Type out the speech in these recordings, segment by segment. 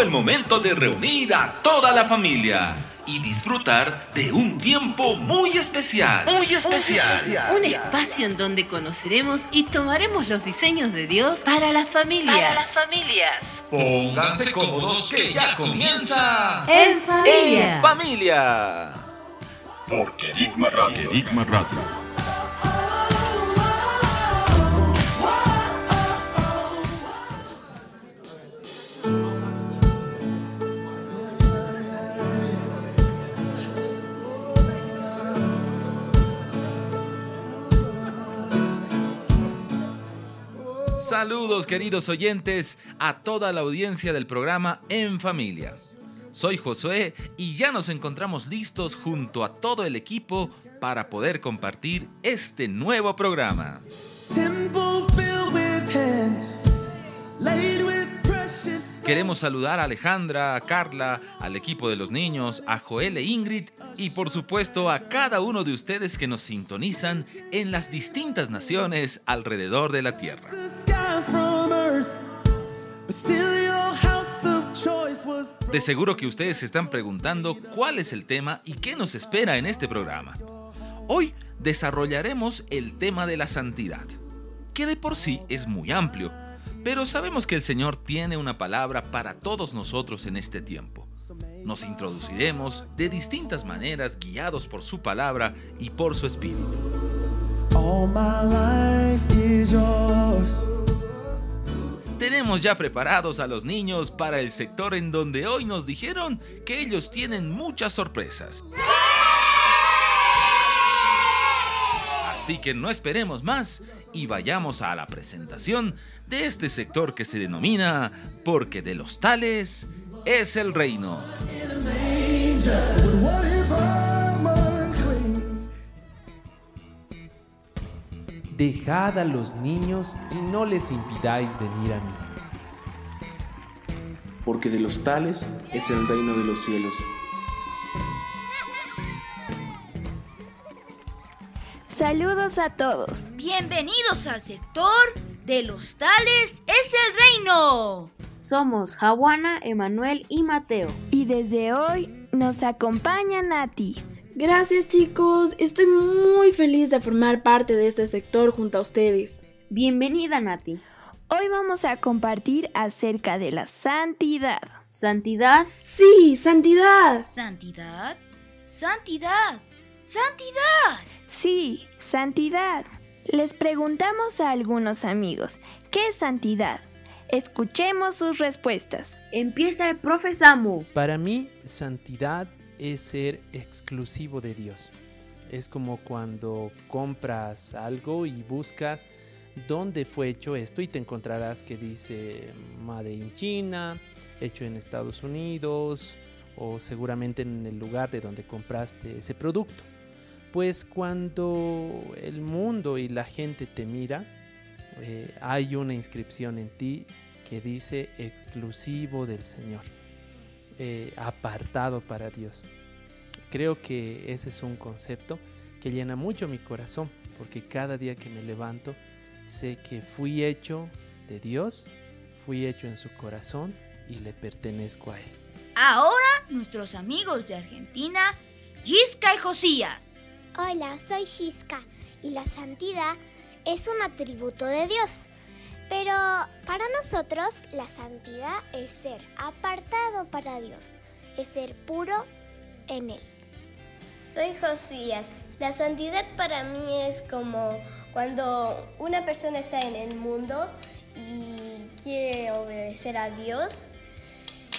Llegó el momento de reunir a toda la familia y disfrutar de un tiempo muy especial. Muy especial. Un espacio en donde conoceremos y tomaremos los diseños de Dios para las familias. Para las familias. Pónganse cómodos que ya comienza. En familia. En familia. Porque Enigma Radio. Enigma Radio. Saludos queridos oyentes a toda la audiencia del programa En Familia. Soy Josué y ya nos encontramos listos junto a todo el equipo para poder compartir este nuevo programa. Queremos saludar a Alejandra, a Carla, al equipo de los niños, a Joel e Ingrid y por supuesto a cada uno de ustedes que nos sintonizan en las distintas naciones alrededor de la Tierra. De seguro que ustedes se están preguntando cuál es el tema y qué nos espera en este programa. Hoy desarrollaremos el tema de la santidad, que de por sí es muy amplio pero sabemos que el Señor tiene una palabra para todos nosotros en este tiempo. Nos introduciremos de distintas maneras guiados por su palabra y por su espíritu. Tenemos ya preparados a los niños para el sector en donde hoy nos dijeron que ellos tienen muchas sorpresas. Así que no esperemos más y vayamos a la presentación de este sector que se denomina porque de los tales es el reino. Dejad a los niños y no les impidáis venir a mí. Porque de los tales es el reino de los cielos. Saludos a todos. Bienvenidos al sector de los tales es el reino. Somos Jawana, Emanuel y Mateo. Y desde hoy nos acompaña Nati. Gracias chicos, estoy muy feliz de formar parte de este sector junto a ustedes. Bienvenida Nati. Hoy vamos a compartir acerca de la santidad. ¿Santidad? Sí, santidad. ¿Santidad? ¿Santidad? ¿Santidad? Sí, santidad. Les preguntamos a algunos amigos, ¿qué es santidad? Escuchemos sus respuestas. Empieza el profe Samu. Para mí, santidad es ser exclusivo de Dios. Es como cuando compras algo y buscas dónde fue hecho esto y te encontrarás que dice Made in China, hecho en Estados Unidos o seguramente en el lugar de donde compraste ese producto. Pues cuando el mundo y la gente te mira, eh, hay una inscripción en ti que dice exclusivo del Señor, eh, apartado para Dios. Creo que ese es un concepto que llena mucho mi corazón, porque cada día que me levanto sé que fui hecho de Dios, fui hecho en su corazón y le pertenezco a Él. Ahora nuestros amigos de Argentina, Gisca y Josías. Hola, soy Shiska y la santidad es un atributo de Dios. Pero para nosotros la santidad es ser apartado para Dios, es ser puro en Él. Soy Josías. La santidad para mí es como cuando una persona está en el mundo y quiere obedecer a Dios.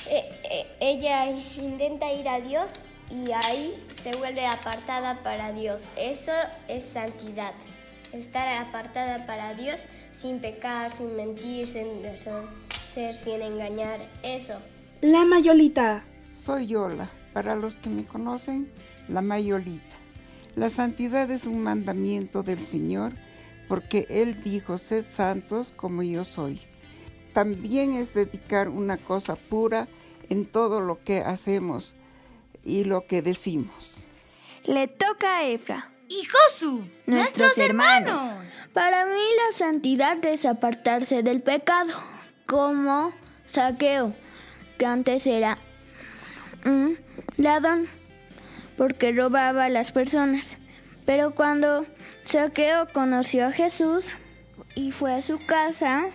Eh, eh, ella intenta ir a Dios y ahí se vuelve apartada para Dios. Eso es santidad. Estar apartada para Dios sin pecar, sin mentir, sin ser, sin engañar. Eso. La Mayolita. Soy Yola. Para los que me conocen, la Mayolita. La santidad es un mandamiento del Señor porque Él dijo, sed santos como yo soy. También es dedicar una cosa pura en todo lo que hacemos y lo que decimos. Le toca a Efra. Y Josu, nuestros, hermanos. Para mí la santidad es apartarse del pecado, como saqueo. que antes era un ladrón porque robaba a las personas. Pero cuando Saqueo conoció a Jesús y fue a su casa,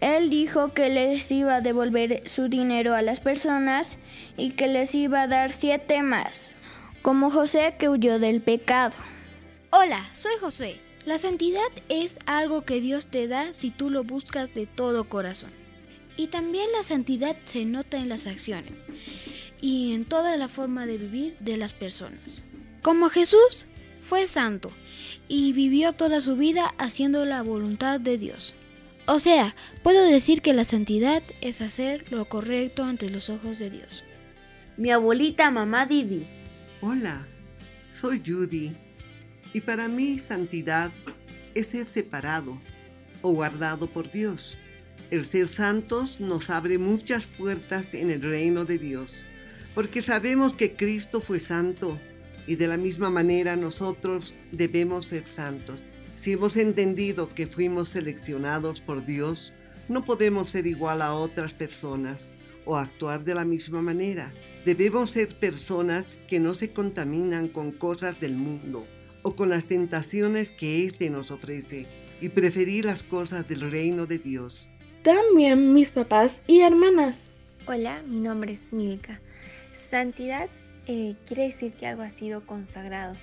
él dijo que les iba a devolver su dinero a las personas y que les iba a dar siete más, como José que huyó del pecado. Hola, soy José. La santidad es algo que Dios te da si tú lo buscas de todo corazón. Y también la santidad se nota en las acciones y en toda la forma de vivir de las personas. Como Jesús fue santo y vivió toda su vida haciendo la voluntad de Dios. O sea, puedo decir que la santidad es hacer lo correcto ante los ojos de Dios. Mi abuelita mamá Didi. Hola, soy Judy. Y para mí santidad es ser separado o guardado por Dios. El ser santos nos abre muchas puertas en el reino de Dios, porque sabemos que Cristo fue santo y de la misma manera nosotros debemos ser santos. Si hemos entendido que fuimos seleccionados por Dios, no podemos ser igual a otras personas o actuar de la misma manera. Debemos ser personas que no se contaminan con cosas del mundo o con las tentaciones que éste nos ofrece y preferir las cosas del reino de Dios. También mis papás y hermanas. Hola, mi nombre es Milka. Santidad eh, quiere decir que algo ha sido consagrado,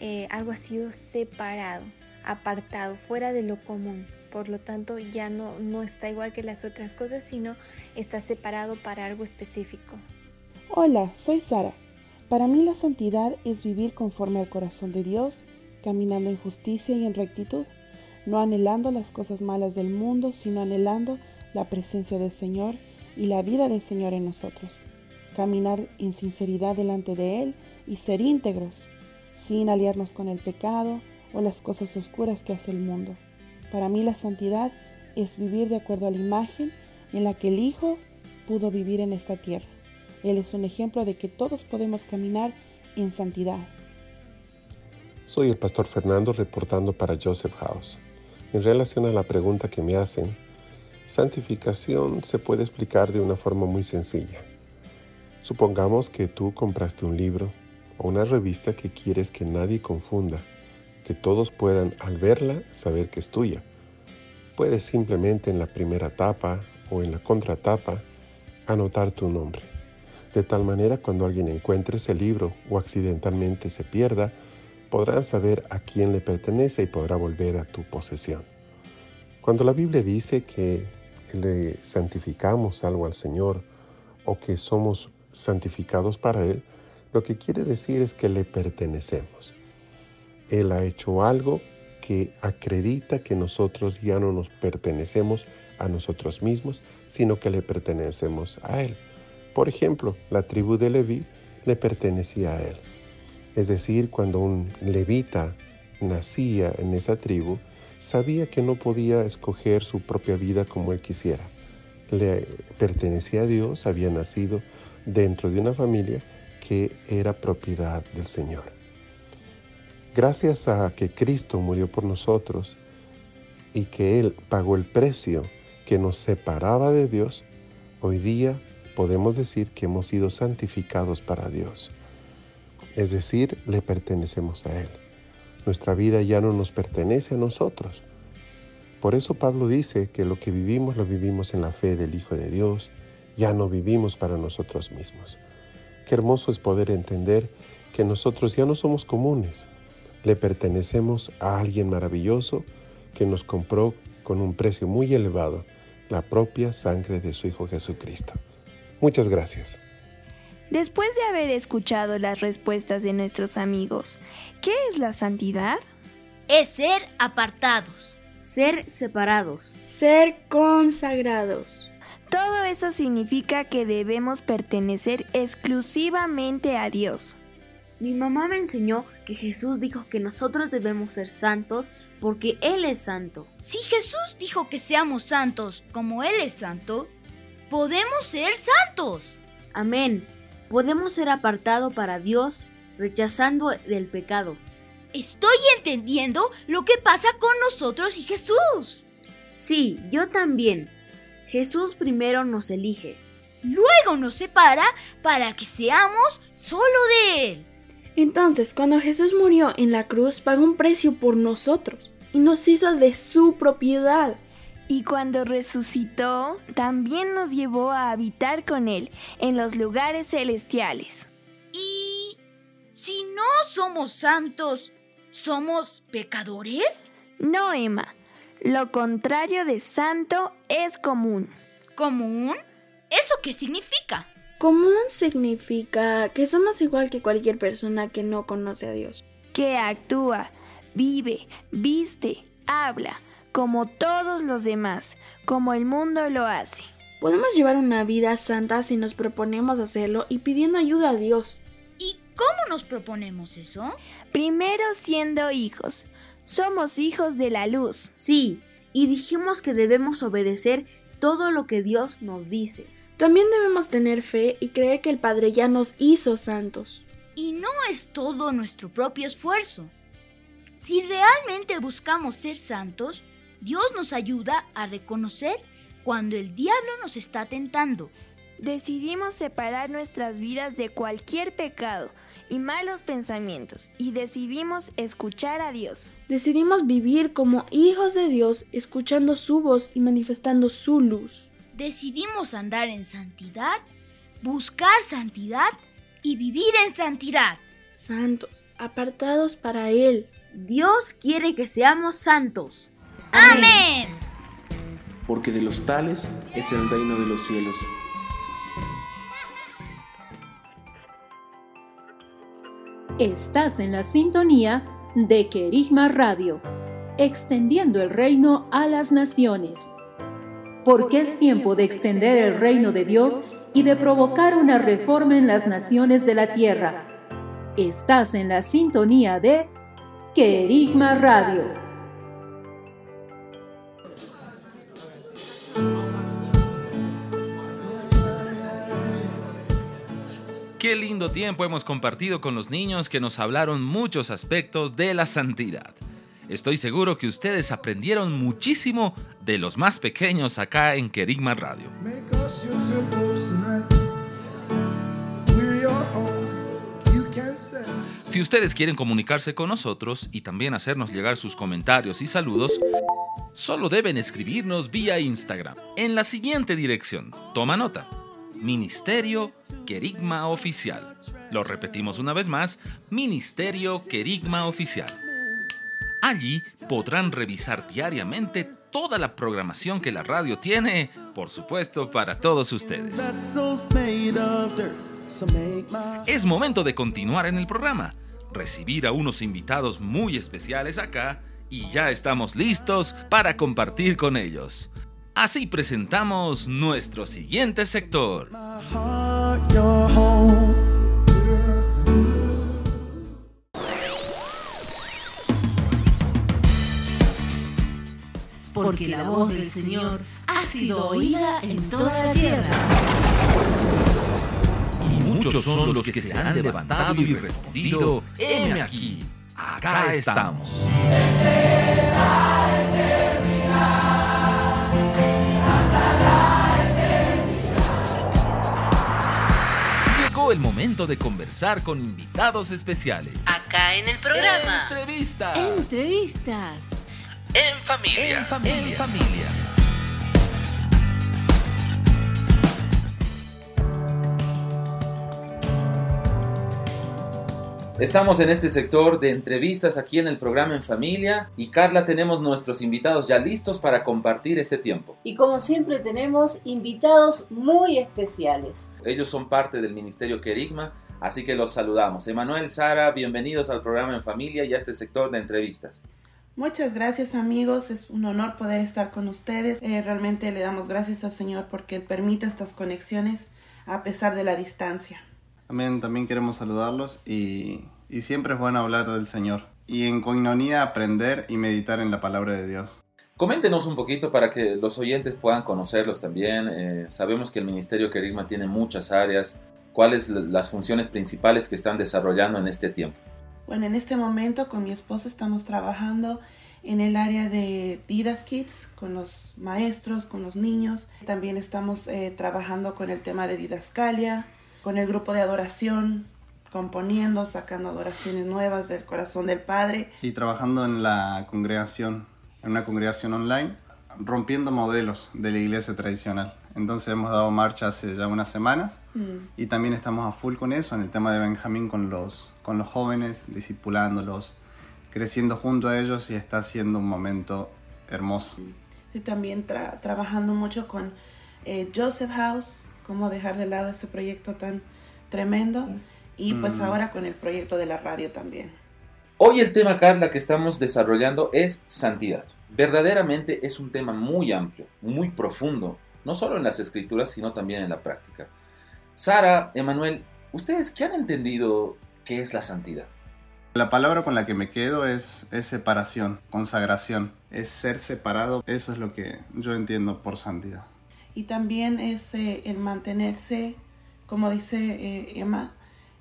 eh, algo ha sido separado apartado, fuera de lo común. Por lo tanto, ya no, no está igual que las otras cosas, sino está separado para algo específico. Hola, soy Sara. Para mí la santidad es vivir conforme al corazón de Dios, caminando en justicia y en rectitud, no anhelando las cosas malas del mundo, sino anhelando la presencia del Señor y la vida del Señor en nosotros. Caminar en sinceridad delante de Él y ser íntegros, sin aliarnos con el pecado, o las cosas oscuras que hace el mundo. Para mí la santidad es vivir de acuerdo a la imagen en la que el Hijo pudo vivir en esta tierra. Él es un ejemplo de que todos podemos caminar en santidad. Soy el pastor Fernando reportando para Joseph House. En relación a la pregunta que me hacen, santificación se puede explicar de una forma muy sencilla. Supongamos que tú compraste un libro o una revista que quieres que nadie confunda que todos puedan al verla saber que es tuya. Puedes simplemente en la primera tapa o en la contratapa anotar tu nombre. De tal manera cuando alguien encuentre ese libro o accidentalmente se pierda, podrán saber a quién le pertenece y podrá volver a tu posesión. Cuando la Biblia dice que le santificamos algo al Señor o que somos santificados para Él, lo que quiere decir es que le pertenecemos. Él ha hecho algo que acredita que nosotros ya no nos pertenecemos a nosotros mismos, sino que le pertenecemos a Él. Por ejemplo, la tribu de Leví le pertenecía a Él. Es decir, cuando un levita nacía en esa tribu, sabía que no podía escoger su propia vida como él quisiera. Le pertenecía a Dios, había nacido dentro de una familia que era propiedad del Señor. Gracias a que Cristo murió por nosotros y que Él pagó el precio que nos separaba de Dios, hoy día podemos decir que hemos sido santificados para Dios. Es decir, le pertenecemos a Él. Nuestra vida ya no nos pertenece a nosotros. Por eso Pablo dice que lo que vivimos lo vivimos en la fe del Hijo de Dios, ya no vivimos para nosotros mismos. Qué hermoso es poder entender que nosotros ya no somos comunes, le pertenecemos a alguien maravilloso que nos compró con un precio muy elevado, la propia sangre de su Hijo Jesucristo. Muchas gracias. Después de haber escuchado las respuestas de nuestros amigos, ¿qué es la santidad? Es ser apartados. Ser separados. Ser consagrados. Todo eso significa que debemos pertenecer exclusivamente a Dios. Mi mamá me enseñó que Jesús dijo que nosotros debemos ser santos porque Él es santo. Si Jesús dijo que seamos santos como Él es santo, podemos ser santos. Amén. Podemos ser apartados para Dios, rechazando del pecado. Estoy entendiendo lo que pasa con nosotros y Jesús. Sí, yo también. Jesús primero nos elige. Luego nos separa para que seamos solo de Él. Entonces, cuando Jesús murió en la cruz, pagó un precio por nosotros y nos hizo de su propiedad. Y cuando resucitó, también nos llevó a habitar con Él en los lugares celestiales. ¿Y si no somos santos, somos pecadores? No, Emma. Lo contrario de santo es común. ¿Común? ¿Eso qué significa? Común significa que somos igual que cualquier persona que no conoce a Dios. Que actúa, vive, viste, habla, como todos los demás, como el mundo lo hace. Podemos llevar una vida santa si nos proponemos hacerlo y pidiendo ayuda a Dios. ¿Y cómo nos proponemos eso? Primero siendo hijos. Somos hijos de la luz. Sí, y dijimos que debemos obedecer todo lo que Dios nos dice. También debemos tener fe y creer que el Padre ya nos hizo santos. Y no es todo nuestro propio esfuerzo. Si realmente buscamos ser santos, Dios nos ayuda a reconocer cuando el diablo nos está tentando. Decidimos separar nuestras vidas de cualquier pecado y malos pensamientos y decidimos escuchar a Dios. Decidimos vivir como hijos de Dios, escuchando su voz y manifestando su luz. Decidimos andar en santidad, buscar santidad y vivir en santidad. Santos, apartados para Él. Dios quiere que seamos santos. Amén. Porque de los tales es el reino de los cielos. Estás en la sintonía de Querigma Radio, extendiendo el reino a las naciones. Porque es tiempo de extender el reino de Dios y de provocar una reforma en las naciones de la tierra. Estás en la sintonía de Querigma Radio. Qué lindo tiempo hemos compartido con los niños que nos hablaron muchos aspectos de la santidad. Estoy seguro que ustedes aprendieron muchísimo de los más pequeños acá en Kerigma Radio. Si ustedes quieren comunicarse con nosotros y también hacernos llegar sus comentarios y saludos, solo deben escribirnos vía Instagram en la siguiente dirección. Toma nota Ministerio Querigma Oficial. Lo repetimos una vez más, Ministerio Querigma Oficial. Allí podrán revisar diariamente toda la programación que la radio tiene, por supuesto, para todos ustedes. Es momento de continuar en el programa, recibir a unos invitados muy especiales acá y ya estamos listos para compartir con ellos. Así presentamos nuestro siguiente sector. Porque la voz del Señor ha sido oída en toda la tierra. Y muchos son los que se han levantado y respondido, heme aquí, acá estamos. El momento de conversar con invitados especiales. Acá en el programa. Entrevistas. Entrevistas. En familia. En familia. En familia. Estamos en este sector de entrevistas aquí en el programa En Familia y Carla tenemos nuestros invitados ya listos para compartir este tiempo. Y como siempre tenemos invitados muy especiales. Ellos son parte del Ministerio Querigma, así que los saludamos. Emanuel, Sara, bienvenidos al programa En Familia y a este sector de entrevistas. Muchas gracias amigos, es un honor poder estar con ustedes. Eh, realmente le damos gracias al Señor porque permite estas conexiones a pesar de la distancia. Amén, también queremos saludarlos y, y siempre es bueno hablar del Señor y en coinonía aprender y meditar en la palabra de Dios. Coméntenos un poquito para que los oyentes puedan conocerlos también. Eh, sabemos que el Ministerio Querigma tiene muchas áreas. ¿Cuáles las funciones principales que están desarrollando en este tiempo? Bueno, en este momento con mi esposo estamos trabajando en el área de Vidas Kids, con los maestros, con los niños. También estamos eh, trabajando con el tema de didascalia, con el grupo de adoración, componiendo, sacando adoraciones nuevas del corazón del Padre. Y trabajando en la congregación, en una congregación online, rompiendo modelos de la iglesia tradicional. Entonces hemos dado marcha hace ya unas semanas Mm. y también estamos a full con eso, en el tema de Benjamín con los, con los jóvenes, discipulándolos, creciendo junto a ellos y está siendo un momento hermoso. Y también tra- trabajando mucho con eh, Joseph House, cómo dejar de lado ese proyecto tan tremendo. Y pues Mm. ahora con el proyecto de la radio también. Hoy el tema, Carla, que estamos desarrollando es santidad. Verdaderamente es un tema muy amplio, muy profundo, no solo en las escrituras, sino también en la práctica. Sara, Emanuel, ¿ustedes qué han entendido que es la santidad? La palabra con la que me quedo es, es separación, consagración, es ser separado, eso es lo que yo entiendo por santidad. Y también es eh, el mantenerse, como dice eh, Emma,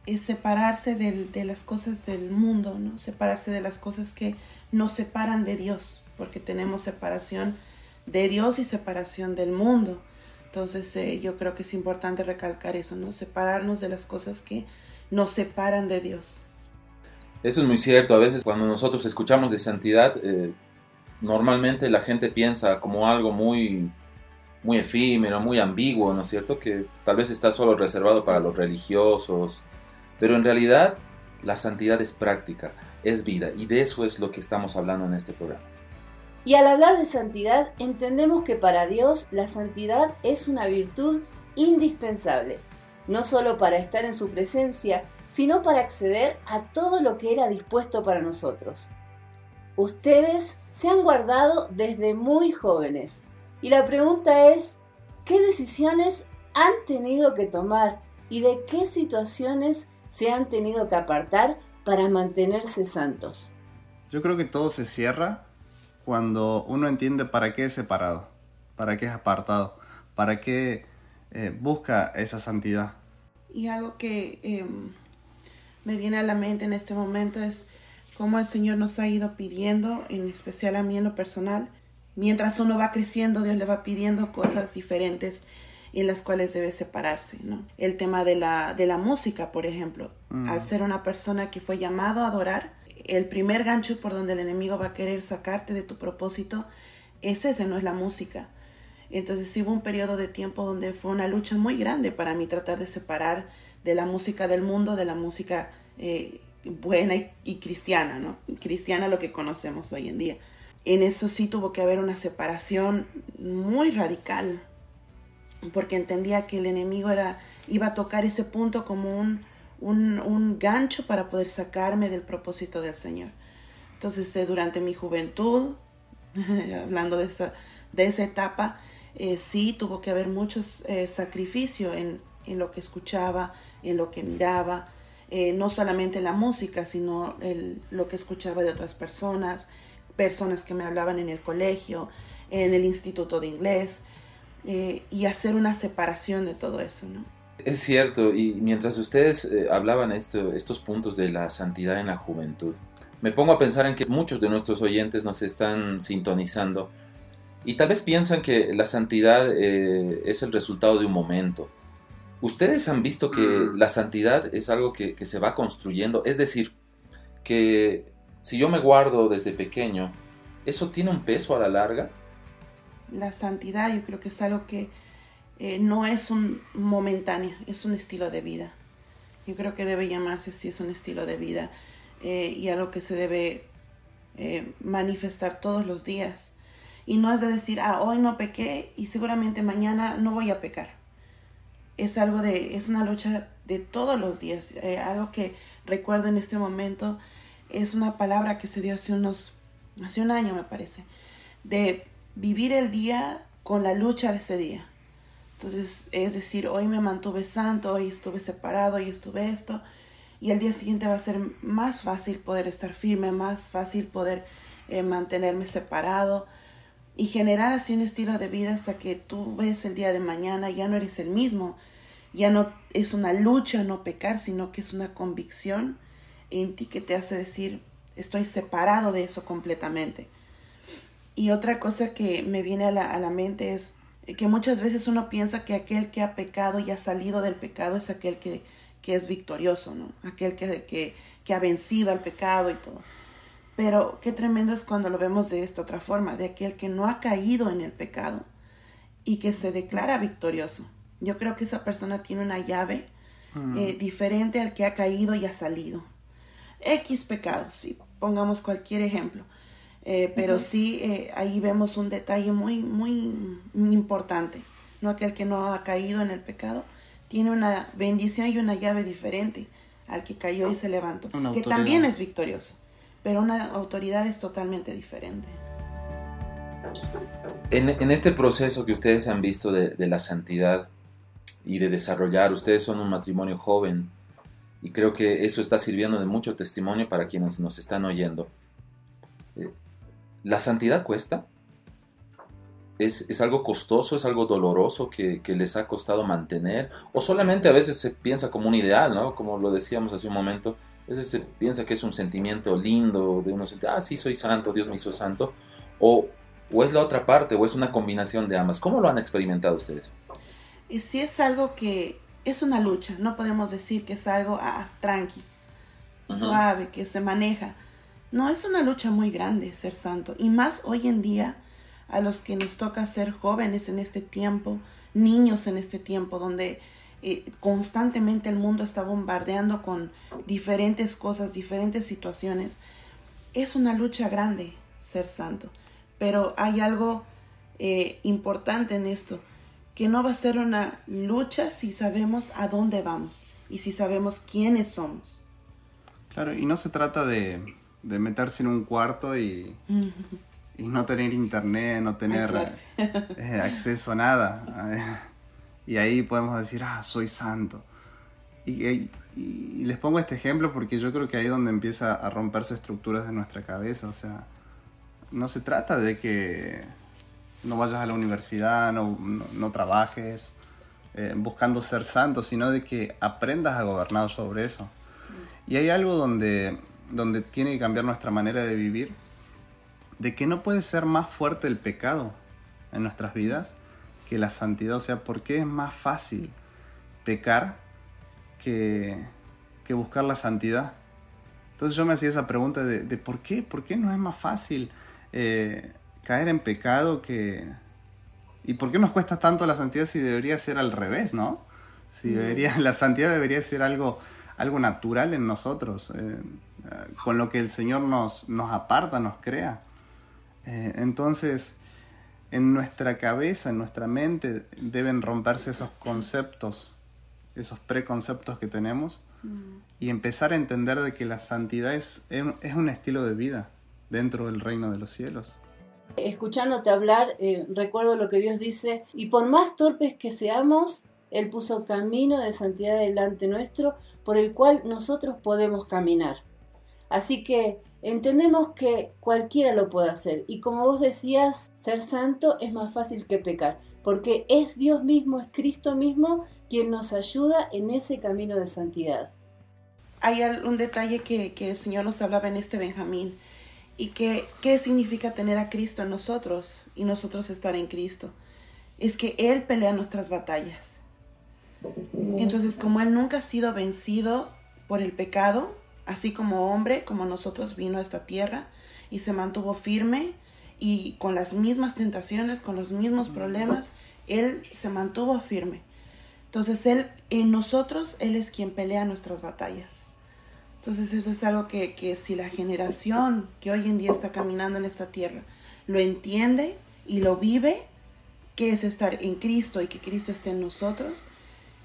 es separarse del- de las cosas del mundo, ¿no? Separarse de las cosas que nos separan de Dios, porque tenemos separación de Dios y separación del mundo. Entonces eh, yo creo que es importante recalcar eso, ¿no? Separarnos de las cosas que nos separan de Dios. Eso es muy cierto. A veces cuando nosotros escuchamos de santidad, normalmente la gente piensa como algo muy, muy efímero, muy ambiguo, ¿no es cierto? Que tal vez está solo reservado para los religiosos. Pero en realidad la santidad es práctica, es vida. Y de eso es lo que estamos hablando en este programa. Y al hablar de santidad, entendemos que para Dios la santidad es una virtud indispensable, no solo para estar en su presencia, sino para acceder a todo lo que Él ha dispuesto para nosotros. Ustedes se han guardado desde muy jóvenes, y la pregunta es, ¿qué decisiones han tenido que tomar y de qué situaciones se han tenido que apartar para mantenerse santos? Yo creo que todo se cierra cuando uno entiende para qué es separado, para qué es apartado, para qué eh, busca esa santidad. Y algo que em, me viene a la mente en este momento es cómo el Señor nos ha ido pidiendo, en especial a mí en lo personal, mientras uno va creciendo, Dios le va pidiendo cosas diferentes en las cuales debe separarse, ¿no? El tema de la, de la música, por ejemplo, Mm. al ser una persona que fue llamado a adorar, el primer gancho por donde el enemigo va a querer sacarte de tu propósito es ese, no es la música. Entonces sí hubo un periodo de tiempo donde fue una lucha muy grande para mí tratar de separar de la música del mundo, de la música eh, buena y, y cristiana, ¿no? Cristiana lo que conocemos hoy en día. En eso sí tuvo que haber una separación muy radical, porque entendía que el enemigo era, iba a tocar ese punto como un, un, un gancho para poder sacarme del propósito del Señor. Entonces, eh, durante mi juventud, hablando de esa, de esa etapa, eh, sí tuvo que haber muchos eh, sacrificios en, en lo que escuchaba, en lo que miraba, eh, no solamente la música, sino lo que escuchaba de otras personas, personas que me hablaban en el colegio, en el instituto de inglés, eh, y hacer una separación de todo eso, ¿no? Es cierto, y mientras ustedes eh, hablaban esto, estos puntos de la santidad en la juventud, me pongo a pensar en que muchos de nuestros oyentes nos están sintonizando y tal vez piensan que la santidad eh, es el resultado de un momento. Ustedes han visto que la santidad es algo que, que se va construyendo, es decir, que si yo me guardo desde pequeño, ¿eso tiene un peso a la larga? La santidad yo creo que es algo que eh, no es un momentáneo, es un estilo de vida. Yo creo que debe llamarse así, es un estilo de vida eh, y algo que se debe eh, manifestar todos los días. Y no es de decir, ah, hoy no pequé y seguramente mañana no voy a pecar. Es algo de, es una lucha de todos los días. Eh, algo que recuerdo en este momento es una palabra que se dio hace unos, hace un año me parece, de vivir el día con la lucha de ese día. Entonces, es decir, hoy me mantuve santo, hoy estuve separado, hoy estuve esto, y el día siguiente va a ser más fácil poder estar firme, más fácil poder eh, mantenerme separado y generar así un estilo de vida hasta que tú ves el día de mañana, ya no eres el mismo, ya no es una lucha no pecar, sino que es una convicción en ti que te hace decir, estoy separado de eso completamente. Y otra cosa que me viene a la, a la mente es que muchas veces uno piensa que aquel que ha pecado y ha salido del pecado es aquel que, que es victorioso, ¿no? Aquel que, que, que ha vencido al pecado y todo. Pero qué tremendo es cuando lo vemos de esta otra forma, de aquel que no ha caído en el pecado y que se declara victorioso. Yo creo que esa persona tiene una llave Mm. eh, diferente al que ha caído y ha salido. X pecados, sí, pongamos cualquier ejemplo. Eh, pero sí, eh, ahí vemos un detalle muy, muy importante. No aquel que no ha caído en el pecado tiene una bendición y una llave diferente al que cayó y se levantó, Una que autoridad. también es victorioso, pero una autoridad es totalmente diferente. En, en este proceso que ustedes han visto de, de la santidad y de desarrollar, ustedes son un matrimonio joven y creo que eso está sirviendo de mucho testimonio para quienes nos están oyendo. Eh, ¿La santidad cuesta? ¿Es, es algo costoso, es algo doloroso que, que les ha costado mantener? ¿O solamente a veces se piensa como un ideal, ¿no? Como lo decíamos hace un momento, a veces se piensa que es un sentimiento lindo de uno sentir, ah, sí, soy santo, Dios me hizo santo. O, o es la otra parte, o es una combinación de ambas. ¿Cómo lo han experimentado ustedes? Y si es algo que es una lucha, no podemos decir que es algo ah, tranqui, Ajá. suave, que se maneja. No, es una lucha muy grande ser santo. Y más hoy en día, a los que nos toca ser jóvenes en este tiempo, niños en este tiempo, donde eh, constantemente el mundo está bombardeando con diferentes cosas, diferentes situaciones. Es una lucha grande ser santo. Pero hay algo eh, importante en esto, que no va a ser una lucha si sabemos a dónde vamos y si sabemos quiénes somos. Claro, y no se trata de, de meterse en un cuarto y, y no tener internet, no tener eh, acceso a nada. Y ahí podemos decir, ah, soy santo. Y, y- y les pongo este ejemplo porque yo creo que ahí es donde empieza a romperse estructuras de nuestra cabeza. O sea, no se trata de que no vayas a la universidad, no, no- trabajes eh, buscando ser santo, sino de que aprendas a gobernar sobre eso. Y hay algo donde, donde tiene que cambiar nuestra manera de vivir, de que no puede ser más fuerte el pecado en nuestras vidas que la santidad. O sea, ¿por qué es más fácil pecar que, que buscar la santidad? Entonces yo me hacía esa pregunta de, de por qué, por qué no es más fácil eh, caer en pecado que... ¿Y por qué nos cuesta tanto la santidad si debería ser al revés, no? Si Mm. debería, la santidad debería ser algo, algo natural en nosotros, eh, eh, con lo que el Señor nos, nos aparta, nos crea. Eh, entonces, en nuestra cabeza, en nuestra mente, deben romperse esos conceptos, esos preconceptos que tenemos y empezar a entender de que la santidad es, es un estilo de vida dentro del reino de los cielos. Escuchándote hablar, eh, recuerdo lo que Dios dice, y por más torpes que seamos, Él puso camino de santidad delante nuestro, por el cual nosotros podemos caminar. Así que entendemos que cualquiera lo puede hacer, y como vos decías, ser santo es más fácil que pecar, porque es Dios mismo, es Cristo mismo quien nos ayuda en ese camino de santidad. Hay un detalle que, que el Señor nos hablaba en este Benjamín y que qué significa tener a Cristo en nosotros y nosotros estar en Cristo. Es que Él pelea nuestras batallas. Entonces, como Él nunca ha sido vencido por el pecado, así como hombre, como nosotros vino a esta tierra y se mantuvo firme y con las mismas tentaciones, con los mismos problemas, Él se mantuvo firme. Entonces, Él, en nosotros, Él es quien pelea nuestras batallas. Entonces, eso es algo que, que si la generación que hoy en día está caminando en esta tierra lo entiende y lo vive, que es estar en Cristo y que Cristo esté en nosotros,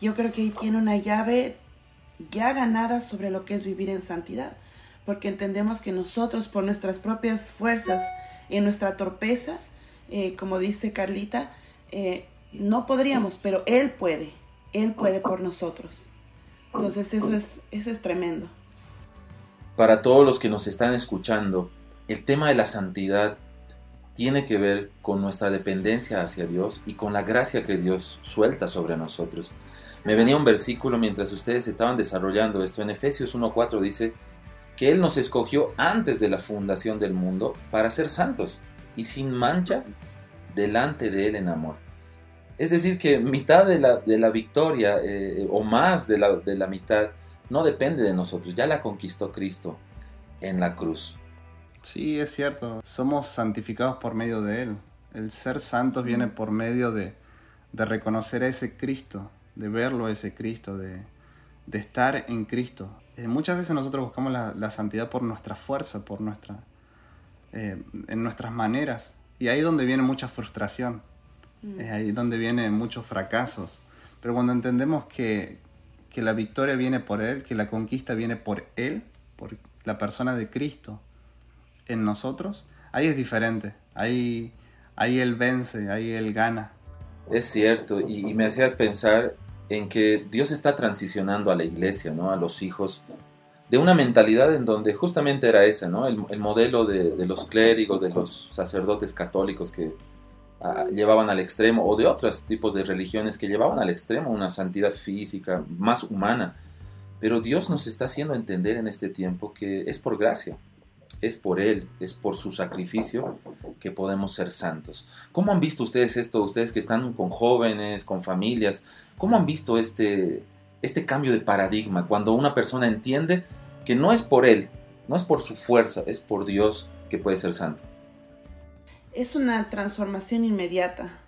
yo creo que ahí tiene una llave ya ganada sobre lo que es vivir en santidad. Porque entendemos que nosotros, por nuestras propias fuerzas, en nuestra torpeza, eh, como dice Carlita, eh, no podríamos, pero Él puede. Él puede por nosotros. Entonces eso es, eso es tremendo. Para todos los que nos están escuchando, el tema de la santidad tiene que ver con nuestra dependencia hacia Dios y con la gracia que Dios suelta sobre nosotros. Me venía un versículo mientras ustedes estaban desarrollando esto. En Efesios 1.4 dice que Él nos escogió antes de la fundación del mundo para ser santos. y sin mancha delante de Él en amor. Es decir, que mitad de la, de la victoria eh, o más de la, de la mitad no depende de nosotros, ya la conquistó Cristo en la cruz. Sí, es cierto, somos santificados por medio de Él. El ser santos viene por medio de, de reconocer a ese Cristo, de verlo a ese Cristo, de, de estar en Cristo. Eh, muchas veces nosotros buscamos la, la, santidad por nuestra fuerza, por nuestra, eh, en nuestras maneras. Y ahí es donde viene mucha frustración, mm. es ahí donde vienen muchos fracasos. Pero cuando entendemos que, que la victoria viene por Él, que la conquista viene por Él, por la persona de Cristo en nosotros, ahí es diferente. Ahí, ahí Él vence, ahí Él gana. Es cierto, y, me hacías pensar en que Dios está transicionando a la iglesia, ¿no? a los hijos, de una mentalidad en donde justamente era esa, ¿no? el, el modelo de, de, los clérigos, de los sacerdotes católicos que llevaban al extremo, o de otros tipos de religiones que llevaban al extremo una santidad física más humana. Pero Dios nos está haciendo entender en este tiempo que es por gracia, es por Él, es por su sacrificio que podemos ser santos. ¿Cómo han visto ustedes esto? Ustedes que están con jóvenes, con familias, ¿cómo han visto este, este cambio de paradigma cuando una persona entiende que no es por Él, no es por su fuerza, es por Dios que puede ser santo? Es una transformación inmediata.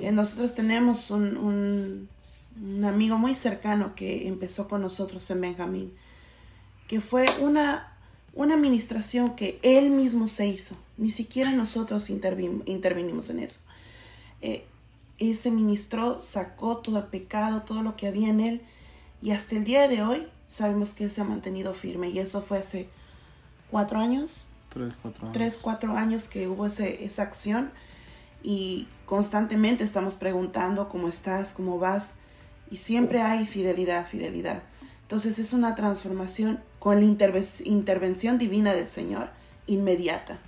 Eh, nosotros tenemos un, un, amigo muy cercano que empezó con nosotros en Benjamín, que fue una una administración que él mismo se hizo. Ni siquiera nosotros intervin intervinimos en eso. Eh, ese ministro sacó todo el pecado, todo lo que había en él, y hasta el día de hoy sabemos que él se ha mantenido firme. Y eso fue hace cuatro años. Tres, cuatro años. Que hubo ese, esa acción. Y constantemente estamos preguntando cómo estás, cómo vas. Y siempre hay fidelidad, fidelidad. Entonces es una transformación con la intervención divina del Señor inmediata.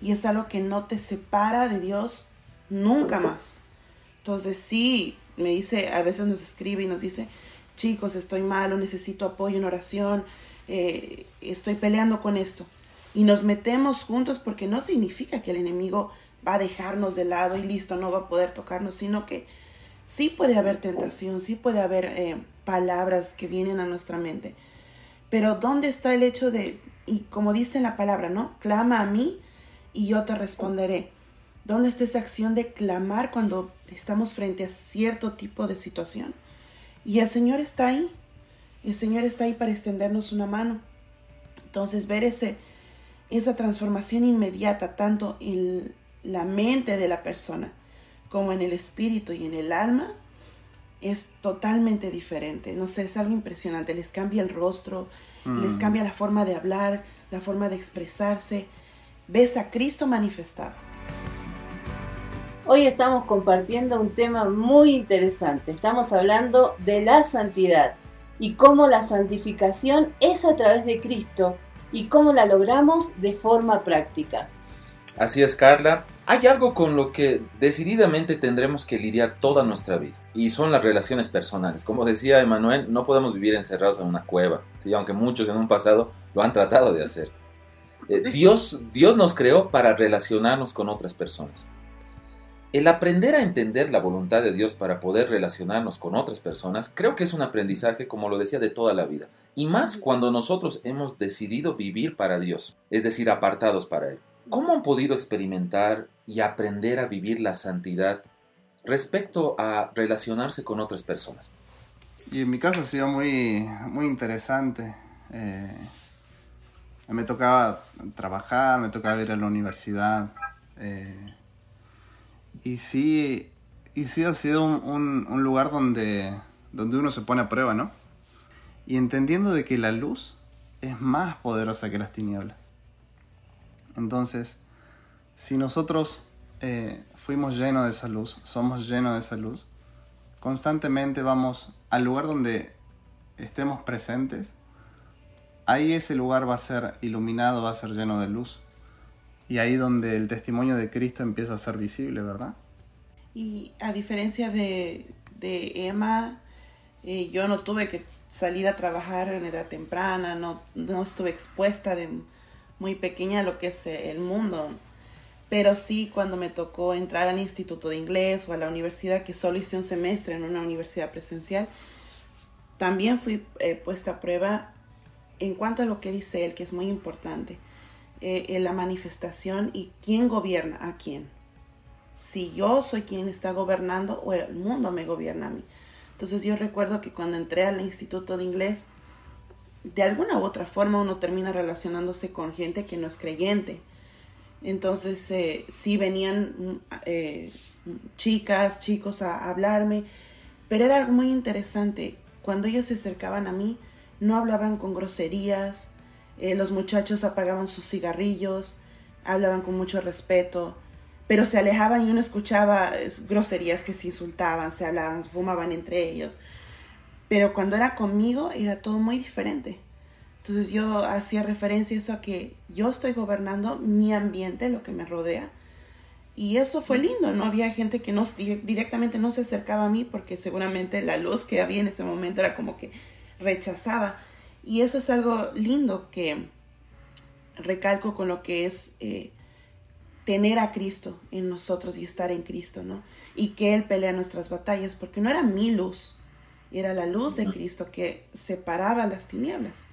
Y es algo que no te separa de Dios nunca más. Entonces sí, me dice, a veces nos escribe y nos dice, chicos, estoy malo, necesito apoyo en oración, eh, estoy peleando con esto. Y nos metemos juntos porque no significa que el enemigo va a dejarnos de lado y listo, no va a poder tocarnos, sino que sí puede haber tentación, sí puede haber eh, palabras que vienen a nuestra mente. Pero ¿dónde está el hecho de, y como dice la palabra, ¿no? Clama a mí y yo te responderé. ¿Dónde está esa acción de clamar cuando estamos frente a cierto tipo de situación? Y el Señor está ahí. El Señor está ahí para extendernos una mano. Entonces ver ese, esa transformación inmediata, tanto en la mente de la persona como en el espíritu y en el alma, es totalmente diferente. No sé, es algo impresionante. Les cambia el rostro, mm. les cambia la forma de hablar, la forma de expresarse. Ves a Cristo manifestado. Hoy estamos compartiendo un tema muy interesante. Estamos hablando de la santidad y cómo la santificación es a través de Cristo y cómo la logramos de forma práctica. Así es, Carla. Hay algo con lo que decididamente tendremos que lidiar toda nuestra vida y son las relaciones personales. Como decía Emanuel, no podemos vivir encerrados en una cueva, ¿sí? aunque muchos en un pasado lo han tratado de hacer. Eh, Dios, Dios nos creó para relacionarnos con otras personas. El aprender a entender la voluntad de Dios para poder relacionarnos con otras personas creo que es un aprendizaje, como lo decía, de toda la vida. Y más cuando nosotros hemos decidido vivir para Dios, es decir, apartados para Él. ¿Cómo han podido experimentar y aprender a vivir la santidad respecto a relacionarse con otras personas? Y en mi caso ha sido muy, muy interesante. Eh, me tocaba trabajar, me tocaba ir a la universidad. Eh, y sí, y sí ha sido un, un, lugar donde, donde uno se pone a prueba, ¿no? Y entendiendo de que la luz es más poderosa que las tinieblas. Entonces, si nosotros eh, fuimos llenos de esa luz, somos llenos de esa luz, constantemente vamos al lugar donde estemos presentes, ahí ese lugar va a ser iluminado, va a ser lleno de luz. Y ahí donde el testimonio de Cristo empieza a ser visible, ¿verdad? Y a diferencia de, de Emma, eh, yo no tuve que salir a trabajar en edad temprana, no, no estuve expuesta de muy pequeña a lo que es el mundo. pero sí cuando me tocó entrar al instituto de inglés o a la universidad, que solo hice un semestre en una universidad presencial, también fui eh, puesta a prueba en cuanto a lo que dice él, que es muy importante, eh, en la manifestación y quién gobierna a quién. Si yo soy quien está gobernando o el mundo me gobierna a mí. Entonces yo recuerdo que cuando entré al instituto de inglés, de alguna u otra forma uno termina relacionándose con gente que no es creyente. Entonces eh, sí venían mm, eh, chicas, chicos a, hablarme, pero era algo muy interesante. Cuando ellos se acercaban a mí, no hablaban con groserías, eh, los muchachos apagaban sus cigarrillos, hablaban con mucho respeto, pero se alejaban y uno escuchaba groserías que se insultaban, se hablaban, fumaban entre ellos. Pero cuando era conmigo era todo muy diferente. Entonces yo hacía referencia a eso a que yo estoy gobernando mi ambiente, lo que me rodea. Y eso fue lindo, no había gente que directamente no se acercaba a mí porque seguramente la luz que había en ese momento era como que rechazaba. Y eso es algo lindo que recalco con lo que es eh, tener a Cristo en nosotros y estar en Cristo, ¿no? Y que Él pelea nuestras batallas, porque no era mi luz, era la luz de Cristo que separaba las tinieblas.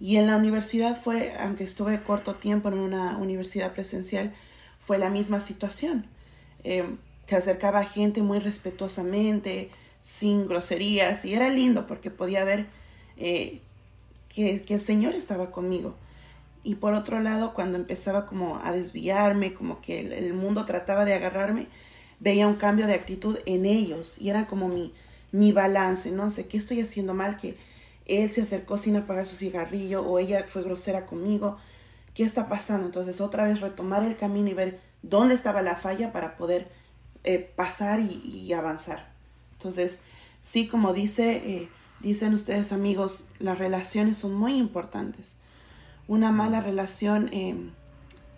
Y en la universidad fue, aunque estuve corto tiempo en una universidad presencial, fue la misma situación. Eh, se acercaba gente muy respetuosamente, sin groserías, y era lindo porque podía ver eh, que, el Señor estaba conmigo. Y por otro lado, cuando empezaba como a desviarme, como que el, mundo trataba de agarrarme, veía un cambio de actitud en ellos y era como mi, mi balance, no sé, ¿qué estoy haciendo mal? Que él se acercó sin apagar su cigarrillo o ella fue grosera conmigo. ¿Qué está pasando? Entonces otra vez retomar el camino y ver dónde estaba la falla para poder eh, pasar y, avanzar. Entonces, sí, como dice, eh, dicen ustedes amigos, las relaciones son muy importantes. Una mala relación em,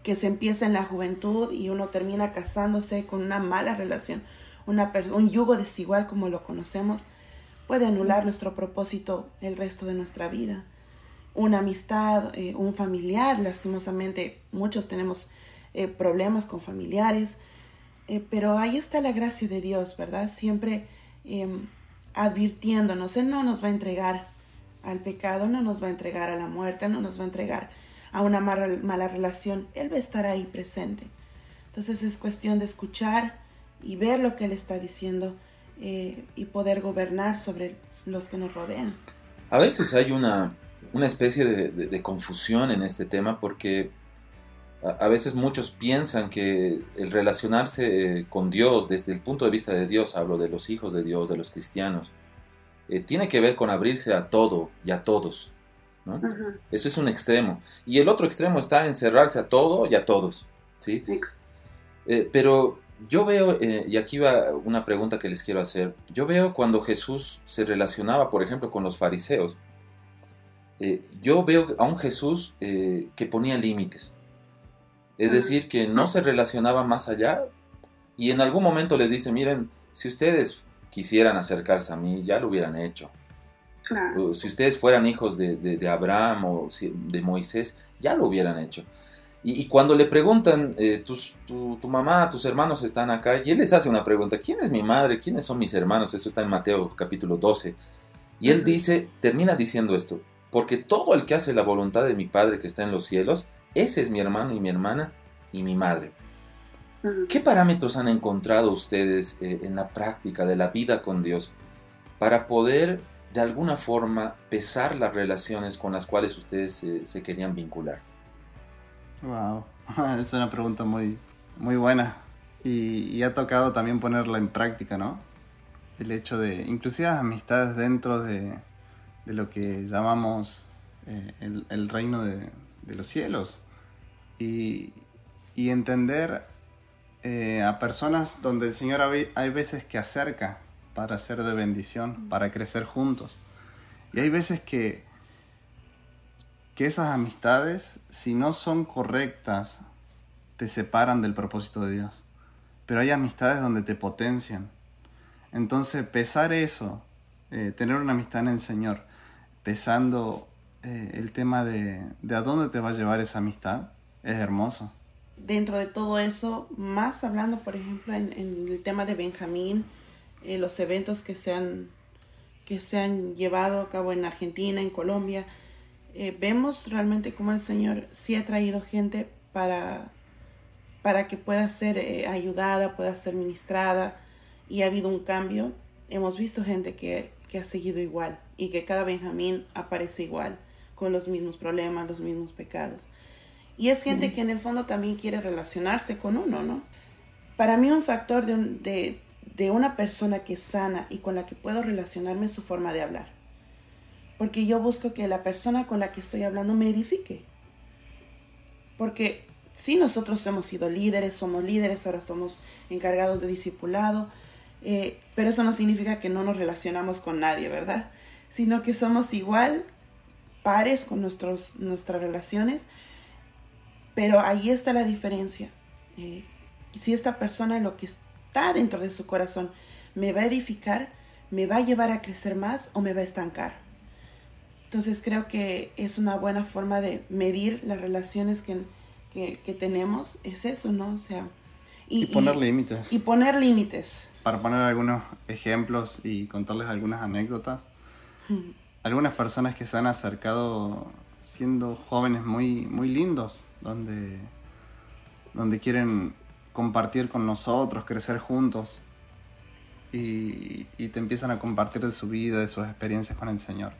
que se empieza en la juventud y uno termina casándose con una mala relación un yugo desigual como lo conocemos, puede anular nuestro propósito el resto de nuestra vida. Una amistad, eh, un familiar, lastimosamente muchos tenemos eh, problemas con familiares, eh, pero ahí está la gracia de Dios, ¿verdad? Siempre em, advirtiéndonos, Él no nos va a entregar al pecado, no nos va a entregar a la muerte, no nos va a entregar a una mala, relación, Él va a estar ahí presente. Entonces es cuestión de escuchar, y ver lo que Él está diciendo eh, y poder gobernar sobre los que nos rodean. A veces hay una, una especie de, confusión en este tema porque a, veces muchos piensan que el relacionarse eh, con Dios, desde el punto de vista de Dios, hablo de los hijos de Dios, de los cristianos, eh, tiene que ver con abrirse a todo y a todos. ¿no? Eso es un extremo. Y el otro extremo está en cerrarse a todo y a todos. ¿sí? pero yo veo, eh, y aquí va una pregunta que les quiero hacer, yo veo cuando Jesús se relacionaba, por ejemplo, con los fariseos, eh, yo veo a un Jesús eh, que ponía límites, es decir, que no se relacionaba más allá y en algún momento les dice, miren, si ustedes quisieran acercarse a mí, ya lo hubieran hecho. Si ustedes fueran hijos de, de Abraham o de Moisés, ya lo hubieran hecho. Y, cuando le preguntan, eh, tu, mamá, tus hermanos están acá, y él les hace una pregunta, ¿quién es mi madre? ¿Quiénes son mis hermanos? Eso está en Mateo capítulo 12. Y él dice, termina diciendo esto, porque todo el que hace la voluntad de mi Padre que está en los cielos, ese es mi hermano y mi hermana y mi madre. ¿Qué parámetros han encontrado ustedes eh, en la práctica de la vida con Dios para poder de alguna forma pesar las relaciones con las cuales ustedes se querían vincular? Wow, es una pregunta muy, muy buena. Y, ha tocado también ponerla en práctica, ¿no? El hecho de, inclusive amistades dentro de, lo que llamamos eh, el, reino de, los cielos. Y, entender eh, a personas donde el Señor hay veces que acerca para ser de bendición, para crecer juntos. Y hay veces que que esas amistades, si no son correctas, te separan del propósito de Dios. Pero hay amistades donde te potencian. Entonces, pesar eso, eh, tener una amistad en el Señor, pesando eh, el tema de, de a dónde te va a llevar esa amistad, es hermoso. dentro de todo eso, más hablando, por ejemplo, en, el tema de Benjamín, eh, los eventos que se, han, que se han llevado a cabo en Argentina, en Colombia, eh, vemos realmente cómo el Señor sí ha traído gente para, para que pueda ser eh, ayudada, pueda ser ministrada, y ha habido un cambio. Hemos visto gente que, que ha seguido igual y que cada Benjamín aparece igual, con los mismos problemas, los mismos pecados. Y es gente que en el fondo también quiere relacionarse con uno, ¿no? Para mí un factor de, de, de una persona que es sana y con la que puedo relacionarme es su forma de hablar. Porque yo busco que la persona con la que estoy hablando me edifique. Porque sí, nosotros hemos sido líderes, somos líderes, ahora estamos encargados de discipulado, eh, pero eso no significa que no nos relacionamos con nadie, ¿verdad? Sino que somos igual pares con nuestros, nuestras relaciones, pero ahí está la diferencia. Eh, si esta persona lo que está dentro de su corazón me va a edificar, me va a llevar a crecer más o me va a estancar. Entonces creo que es una buena forma de medir las relaciones que, que, tenemos, es eso, ¿no? O sea... Y, poner límites. Y poner límites. Para poner algunos ejemplos y contarles algunas anécdotas. Algunas personas que se han acercado siendo jóvenes muy, muy lindos, donde, donde quieren compartir con nosotros, crecer juntos. Y, te empiezan a compartir de su vida, de sus experiencias con el Señor.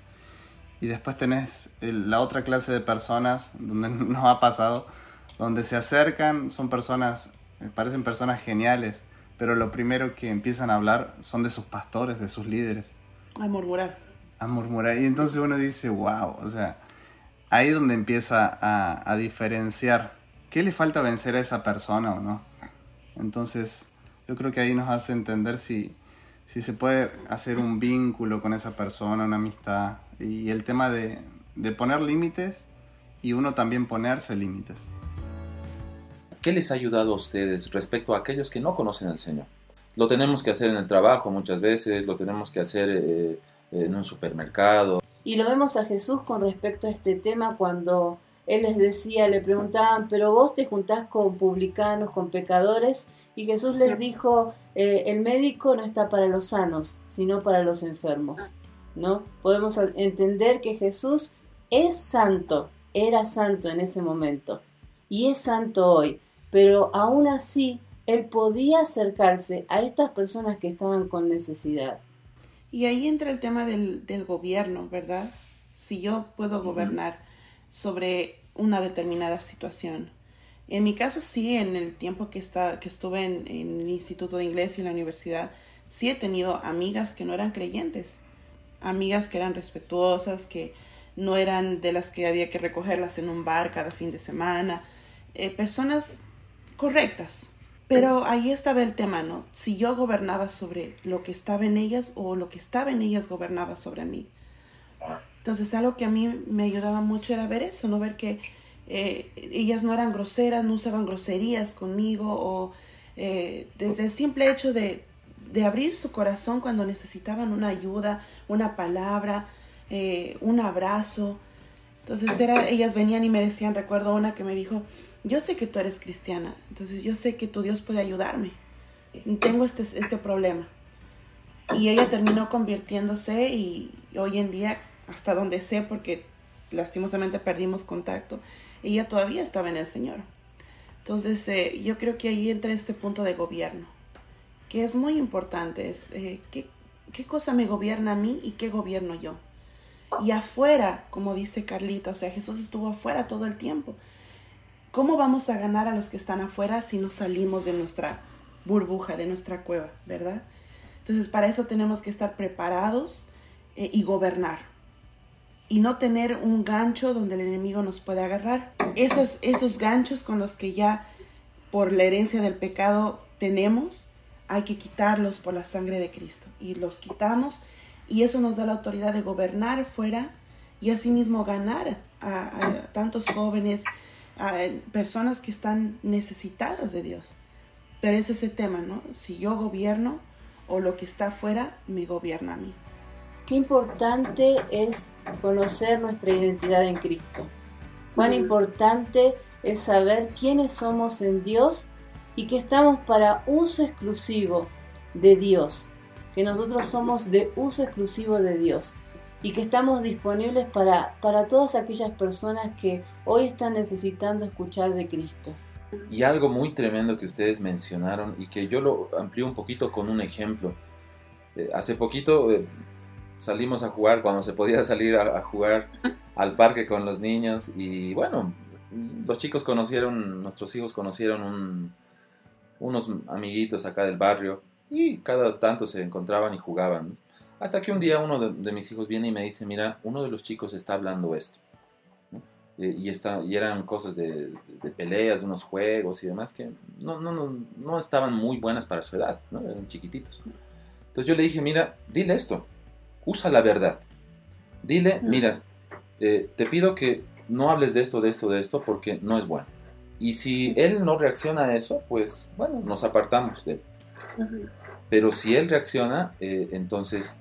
Y después tenés la otra clase de personas donde nos ha pasado, donde se acercan, son personas, eh, parecen personas geniales, pero lo primero que empiezan a hablar son de sus pastores, de sus líderes. A murmurar. A murmurar. Y entonces uno dice, wow, o sea, ahí donde empieza a, diferenciar qué le falta vencer a esa persona o no. Entonces, yo creo que ahí nos hace entender si, si se puede hacer un vínculo con esa persona, una amistad. Y el tema de, de poner límites y uno también ponerse límites. ¿Qué les ha ayudado a ustedes respecto a aquellos que no conocen al Señor? Lo tenemos que hacer en el trabajo muchas veces, lo tenemos que hacer eh, en un supermercado, y lo vemos a Jesús con respecto a este tema cuando Él les decía, le preguntaban, pero vos te juntás con publicanos, con pecadores, y Jesús les dijo, eh, el médico no está para los sanos, sino para los enfermos. ¿No? Podemos entender que Jesús es santo, era santo en ese momento, y es santo hoy, pero aún así Él podía acercarse a estas personas que estaban con necesidad. Y ahí entra el tema del, gobierno, ¿verdad? Si yo puedo gobernar sobre una determinada situación. En mi caso, sí, en el tiempo que, está, que estuve en, el Instituto de Inglés y en la universidad, sí he tenido amigas que no eran creyentes, amigas que eran respetuosas, que no eran de las que había que recogerlas en un bar cada fin de semana, eh, personas correctas, pero ahí estaba el tema, ¿no? Si yo gobernaba sobre lo que estaba en ellas o lo que estaba en ellas gobernaba sobre mí. Entonces algo que a mí me ayudaba mucho era ver eso, no ver que eh, ellas no eran groseras, no usaban groserías conmigo o eh, desde el simple hecho de, de, abrir su corazón cuando necesitaban una ayuda, una palabra, eh, un abrazo. Entonces era, ellas venían y me decían, recuerdo una que me dijo, yo sé que tú eres cristiana, entonces yo sé que tu Dios puede ayudarme. Tengo este, este problema. Y ella terminó convirtiéndose y hoy en día, hasta donde sé, porque lastimosamente perdimos contacto, ella todavía estaba en el Señor. Entonces eh, yo creo que ahí entra este punto de gobierno, que es muy importante, es eh, ¿qué, qué cosa me gobierna a mí y qué gobierno yo. Y afuera, como dice Carlita, o sea, Jesús estuvo afuera todo el tiempo. ¿Cómo vamos a ganar a los que están afuera si no salimos de nuestra burbuja, de nuestra cueva, verdad? Entonces, para eso tenemos que estar preparados eh, y gobernar. Y no tener un gancho donde el enemigo nos puede agarrar. Esos, esos ganchos con los que ya por la herencia del pecado tenemos, hay que quitarlos por la sangre de Cristo. Y los quitamos y eso nos da la autoridad de gobernar fuera y asimismo ganar a tantos jóvenes, a personas que están necesitadas de Dios. Pero es ese tema, ¿no? Si yo gobierno o lo que está afuera me gobierna a mí. Qué importante es conocer nuestra identidad en Cristo. Cuán importante es saber quiénes somos en Dios y que estamos para uso exclusivo de Dios, que nosotros somos de uso exclusivo de Dios y que estamos disponibles para, para todas aquellas personas que hoy están necesitando escuchar de Cristo. Y algo muy tremendo que ustedes mencionaron y que yo lo amplío un poquito con un ejemplo. Eh, hace poquito eh, salimos a jugar cuando se podía salir a, jugar al parque con los niños y bueno, los chicos conocieron, nuestros hijos conocieron unos amiguitos acá del barrio y cada tanto se encontraban y jugaban. Hasta que un día uno de, mis hijos viene y me dice, mira, uno de los chicos está hablando esto. Eh, y, está, y eran cosas de, peleas, de unos juegos y demás que no, no, no, no estaban muy buenas para su edad, ¿no? eran chiquititos. Entonces yo le dije, mira, dile esto, usa la verdad. Dile, mira, eh, te pido que no hables de esto, de esto, de esto, porque no es bueno. Y si él no reacciona a eso, pues bueno, nos apartamos de él. Pero si él reacciona, eh, entonces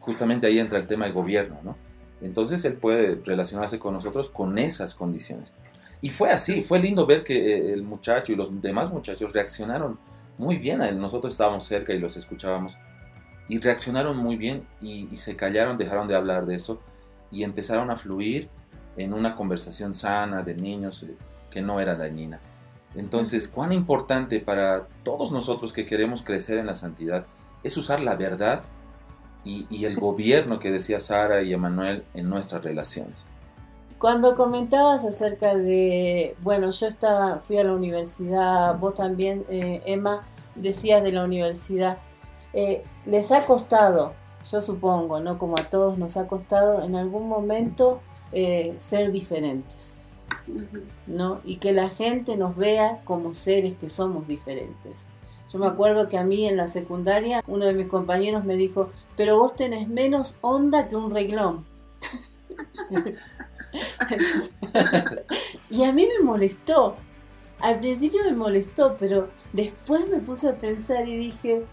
justamente ahí entra el tema del gobierno, ¿no? Entonces él puede relacionarse con nosotros con esas condiciones. Y fue así, fue lindo ver que eh, el muchacho y los demás muchachos reaccionaron muy bien a él. Nosotros estábamos cerca y los escuchábamos. Y reaccionaron muy bien y, se callaron, dejaron de hablar de eso y empezaron a fluir en una conversación sana de niños eh, que no era dañina. Entonces, cuán importante para todos nosotros que queremos crecer en la santidad es usar la verdad y, el gobierno que decía Sara y Emanuel en nuestras relaciones. Cuando comentabas acerca de, bueno, yo estaba, fui a la universidad, vos también, eh, Emma, decías de la universidad, eh, les ha costado, yo supongo, ¿no? Como a todos nos ha costado en algún momento eh, ser diferentes, ¿no? Y que la gente nos vea como seres que somos diferentes. Yo me acuerdo que a mí en la secundaria uno de mis compañeros me dijo, pero vos tenés menos onda que un reglón. y a mí me molestó. Al principio me molestó, pero después me puse a pensar y dije,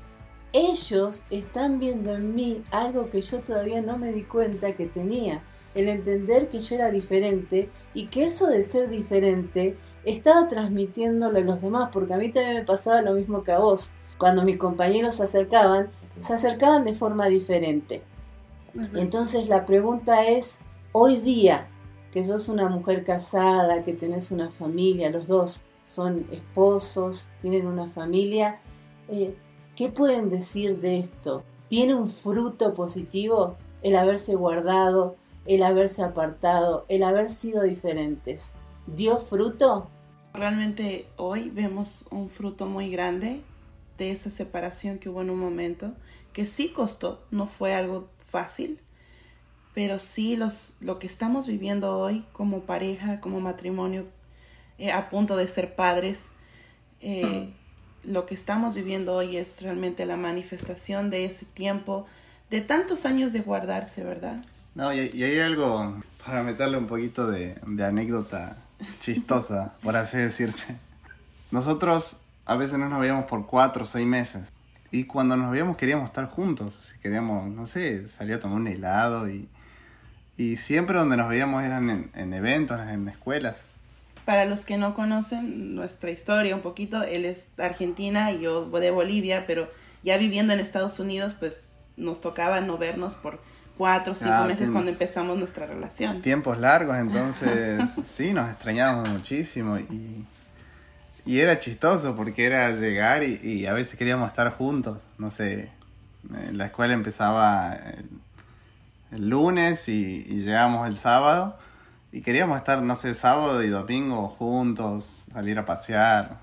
ellos están viendo en mí algo que yo todavía no me di cuenta que tenía. El entender que yo era diferente y que eso de ser diferente estaba transmitiéndolo a los demás, porque a mí también me pasaba lo mismo que a vos. Cuando mis compañeros se acercaban, se acercaban de forma diferente. Entonces la pregunta es, hoy día, que sos una mujer casada, que tenés una familia, los dos son esposos, tienen una familia, eh, ¿qué pueden decir de esto? ¿Tiene un fruto positivo el haberse guardado, el haberse apartado, el haber sido diferentes? ¿Dio fruto? Realmente hoy vemos un fruto muy grande de esa separación que hubo en un momento, que sí costó, no fue algo fácil, pero sí los, lo que estamos viviendo hoy como pareja, como matrimonio, eh, a punto de ser padres, eh, lo que estamos viviendo hoy es realmente la manifestación de ese tiempo, de tantos años de guardarse, ¿verdad? No, y, hay algo, para meterle un poquito de, de anécdota chistosa, por así decirte. Nosotros a veces no nos veíamos por cuatro o seis meses. Y cuando nos veíamos queríamos estar juntos. Si queríamos, no sé, salir a tomar un helado. Y, y siempre donde nos veíamos eran en, en eventos, en escuelas. Para los que no conocen nuestra historia un poquito, él es de Argentina y yo de Bolivia, pero ya viviendo en Estados Unidos, pues nos tocaba no vernos por cuatro o cinco ah, meses cuando empezamos nuestra relación. Tiempos largos, entonces sí, nos extrañábamos muchísimo y, y era chistoso porque era llegar y, a veces queríamos estar juntos, no sé, la escuela empezaba el, lunes y, y llegábamos el sábado y queríamos estar, no sé, sábado y domingo juntos, salir a pasear,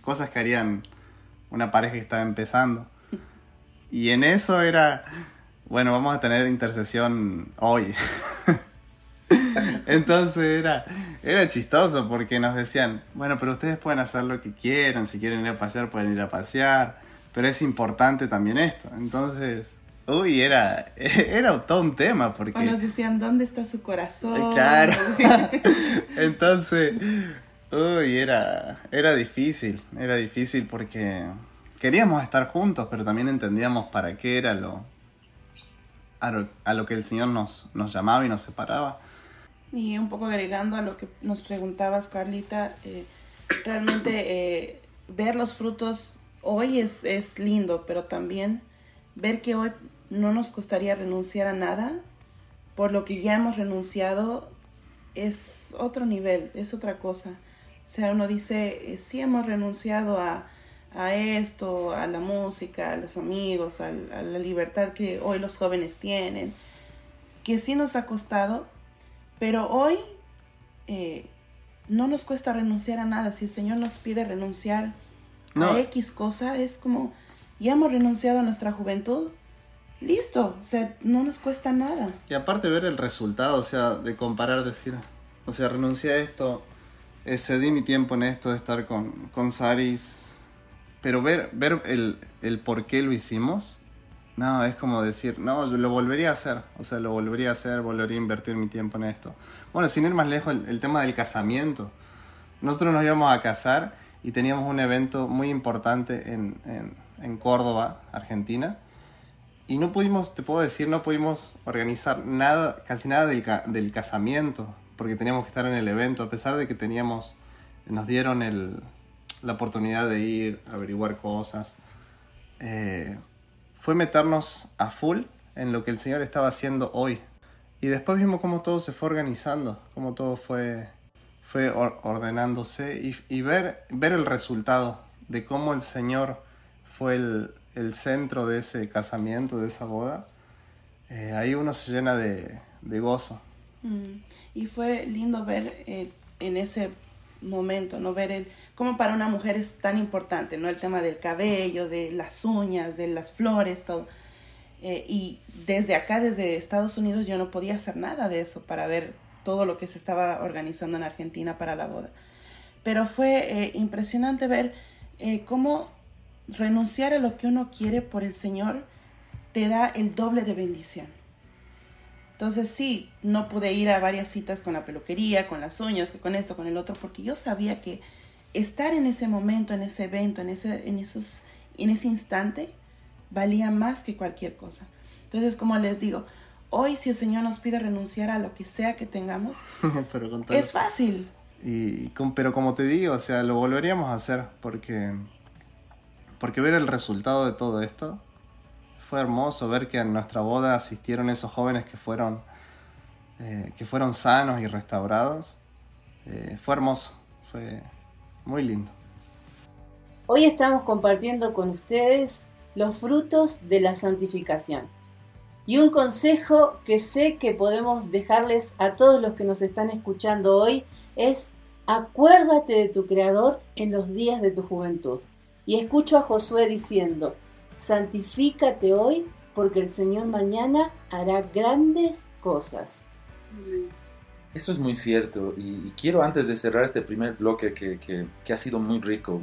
cosas que harían una pareja que estaba empezando. Y en eso era bueno, vamos a tener intercesión hoy. Entonces era, era chistoso porque nos decían, bueno, pero ustedes pueden hacer lo que quieran, si quieren ir a pasear pueden ir a pasear, pero es importante también esto. Entonces, uy, era, era todo un tema porque... O nos decían, ¿dónde está su corazón? Claro. Entonces, uy, era, era difícil, era difícil porque queríamos estar juntos, pero también entendíamos para qué era lo, a lo, que el Señor nos, nos llamaba y nos separaba. Y un poco agregando a lo que nos preguntabas, Carlita, eh, realmente eh, ver los frutos hoy es, es lindo, pero también ver que hoy no nos costaría renunciar a nada, por lo que ya hemos renunciado, es otro nivel, es otra cosa. O sea, uno dice, eh, sí hemos renunciado a, a esto, a la música, a los amigos, a, la libertad que hoy los jóvenes tienen, que sí nos ha costado, pero hoy eh, no nos cuesta renunciar a nada. Si el Señor nos pide renunciar a X cosa, es como, ya hemos renunciado a nuestra juventud, listo, o sea, no nos cuesta nada. Y aparte ver el resultado, o sea, de comparar, decir, o sea, renuncié a esto, eh, cedí mi tiempo en esto de estar con, con Saris, pero ver, ver el, el por qué lo hicimos, no, es como decir, no, yo lo volvería a hacer, o sea, lo volvería a hacer, volvería a invertir mi tiempo en esto. Bueno, sin ir más lejos, el, tema del casamiento. Nosotros nos íbamos a casar y teníamos un evento muy importante en, en, en Córdoba, Argentina, y no pudimos, te puedo decir, no pudimos organizar nada, casi nada del, del casamiento, porque teníamos que estar en el evento, a pesar de que teníamos, nos dieron el, la oportunidad de ir, averiguar cosas. Eh, fue meternos a full en lo que el Señor estaba haciendo hoy. Y después vimos cómo todo se fue organizando, cómo todo fue, fue ordenándose y, ver, ver el resultado de cómo el Señor fue el, el centro de ese casamiento, de esa boda. Eh, ahí uno se llena de, de gozo. Mm. Y fue lindo ver eh, en ese momento, no ver el, como para una mujer es tan importante, ¿no? El tema del cabello, de las uñas, de las flores, todo. Eh, y desde acá, desde Estados Unidos, yo no podía hacer nada de eso para ver todo lo que se estaba organizando en Argentina para la boda. Pero fue eh, impresionante ver eh, cómo renunciar a lo que uno quiere por el Señor te da el doble de bendición. Entonces sí, no pude ir a varias citas con la peluquería, con las uñas, con esto, con el otro, porque yo sabía que estar en ese momento, en ese evento, en ese, en esos, en ese instante, valía más que cualquier cosa. Entonces, como les digo, hoy si el Señor nos pide renunciar a lo que sea que tengamos, es fácil. Y, pero como te digo, o sea, lo volveríamos a hacer porque, porque ver el resultado de todo esto fue hermoso, ver que en nuestra boda asistieron esos jóvenes que fueron, eh, que fueron sanos y restaurados. Eh, fue hermoso, fue, muy lindo. Hoy estamos compartiendo con ustedes los frutos de la santificación. Y un consejo que sé que podemos dejarles a todos los que nos están escuchando hoy es acuérdate de tu Creador en los días de tu juventud. Y escucho a Josué diciendo, santifícate hoy porque el Señor mañana hará grandes cosas. Eso es muy cierto y, quiero antes de cerrar este primer bloque que, ha sido muy rico,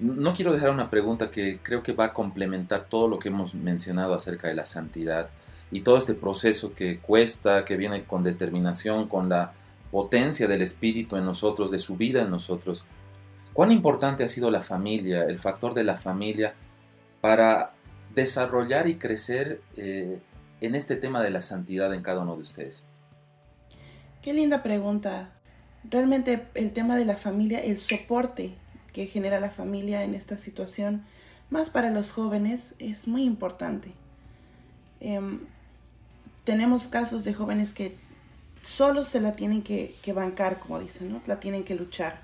no quiero dejar una pregunta que creo que va a complementar todo lo que hemos mencionado acerca de la santidad y todo este proceso que cuesta, que viene con determinación, con la potencia del Espíritu en nosotros, de su vida en nosotros. ¿Cuán importante ha sido la familia, el factor de la familia para desarrollar y crecer eh, en este tema de la santidad en cada uno de ustedes? Qué linda pregunta. Realmente el tema de la familia, el soporte que genera la familia en esta situación, más para los jóvenes, es muy importante. Em, tenemos casos de jóvenes que solo se la tienen que, bancar, como dicen, ¿no? La tienen que luchar.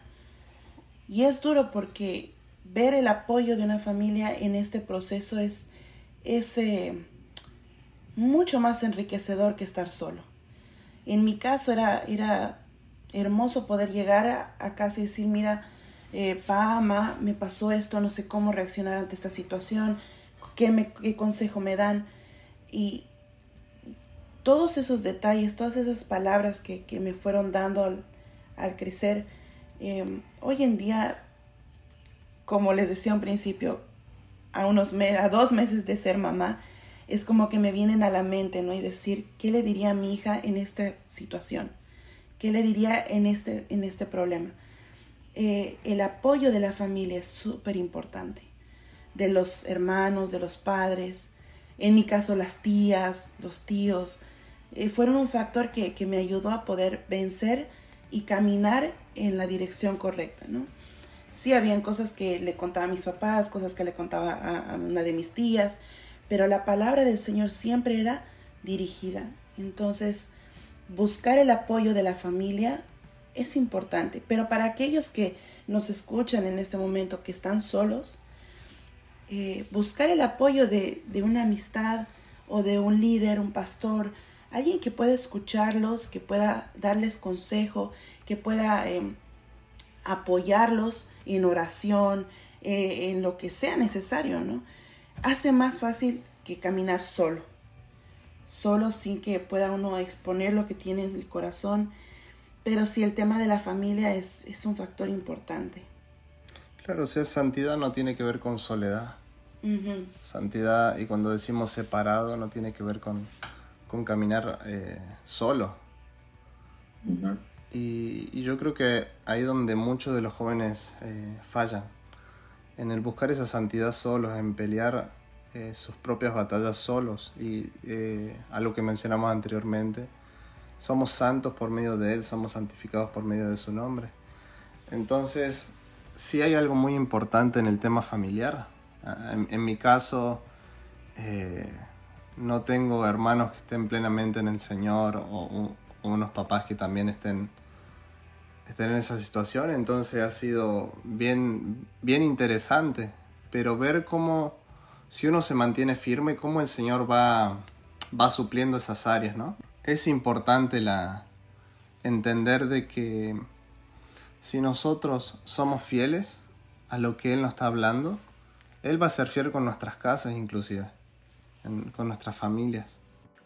Y es duro porque ver el apoyo de una familia en este proceso es, eh, mucho más enriquecedor que estar solo. En mi caso era, era hermoso poder llegar a, casa y decir, mira, eh, pa, mamá, me pasó esto, no sé cómo reaccionar ante esta situación, qué, me, qué consejo me dan. Y todos esos detalles, todas esas palabras que, me fueron dando al, crecer, em, hoy en día, como les decía al principio, a, unos a dos meses de ser mamá, es como que me vienen a la mente, ¿no? Y decir, ¿qué le diría a mi hija en esta situación? ¿Qué le diría en este, en este problema? Eh, el apoyo de la familia es súper importante, de los hermanos, de los padres, en mi caso las tías, los tíos, eh, fueron un factor que, que, me ayudó a poder vencer y caminar en la dirección correcta, ¿no? Sí, habían cosas que le contaba a mis papás, cosas que le contaba a, a una de mis tías, pero la palabra del Señor siempre era dirigida. Entonces, buscar el apoyo de la familia es importante, pero para aquellos que nos escuchan en este momento, que están solos, eh, buscar el apoyo de, una amistad o de un líder, un pastor, alguien que pueda escucharlos, que pueda darles consejo, que pueda eh, apoyarlos en oración, eh, en lo que sea necesario, ¿no? Hace más fácil que caminar solo, solo sin que pueda uno exponer lo que tiene en el corazón, pero sí el tema de la familia es, es un factor importante. Claro, o sea, santidad no tiene que ver con soledad. Santidad, y cuando decimos separado, no tiene que ver con, con caminar eh, solo. y, y, yo creo que ahí donde muchos de los jóvenes eh, fallan, en el buscar esa santidad solos, en pelear eh, sus propias batallas solos, y a lo que mencionamos anteriormente, somos santos por medio de Él, somos santificados por medio de su nombre. Entonces, sí hay algo muy importante en el tema familiar, en, mi caso, eh, no tengo hermanos que estén plenamente en el Señor o, unos papás que también estén, estén en esa situación, entonces ha sido bien, bien interesante, pero ver cómo, si uno se mantiene firme, cómo el Señor va, va supliendo esas áreas, ¿no? Es importante la, entender de que si nosotros somos fieles a lo que Él nos está hablando, él va a ser fiel con nuestras casas inclusive, con nuestras familias.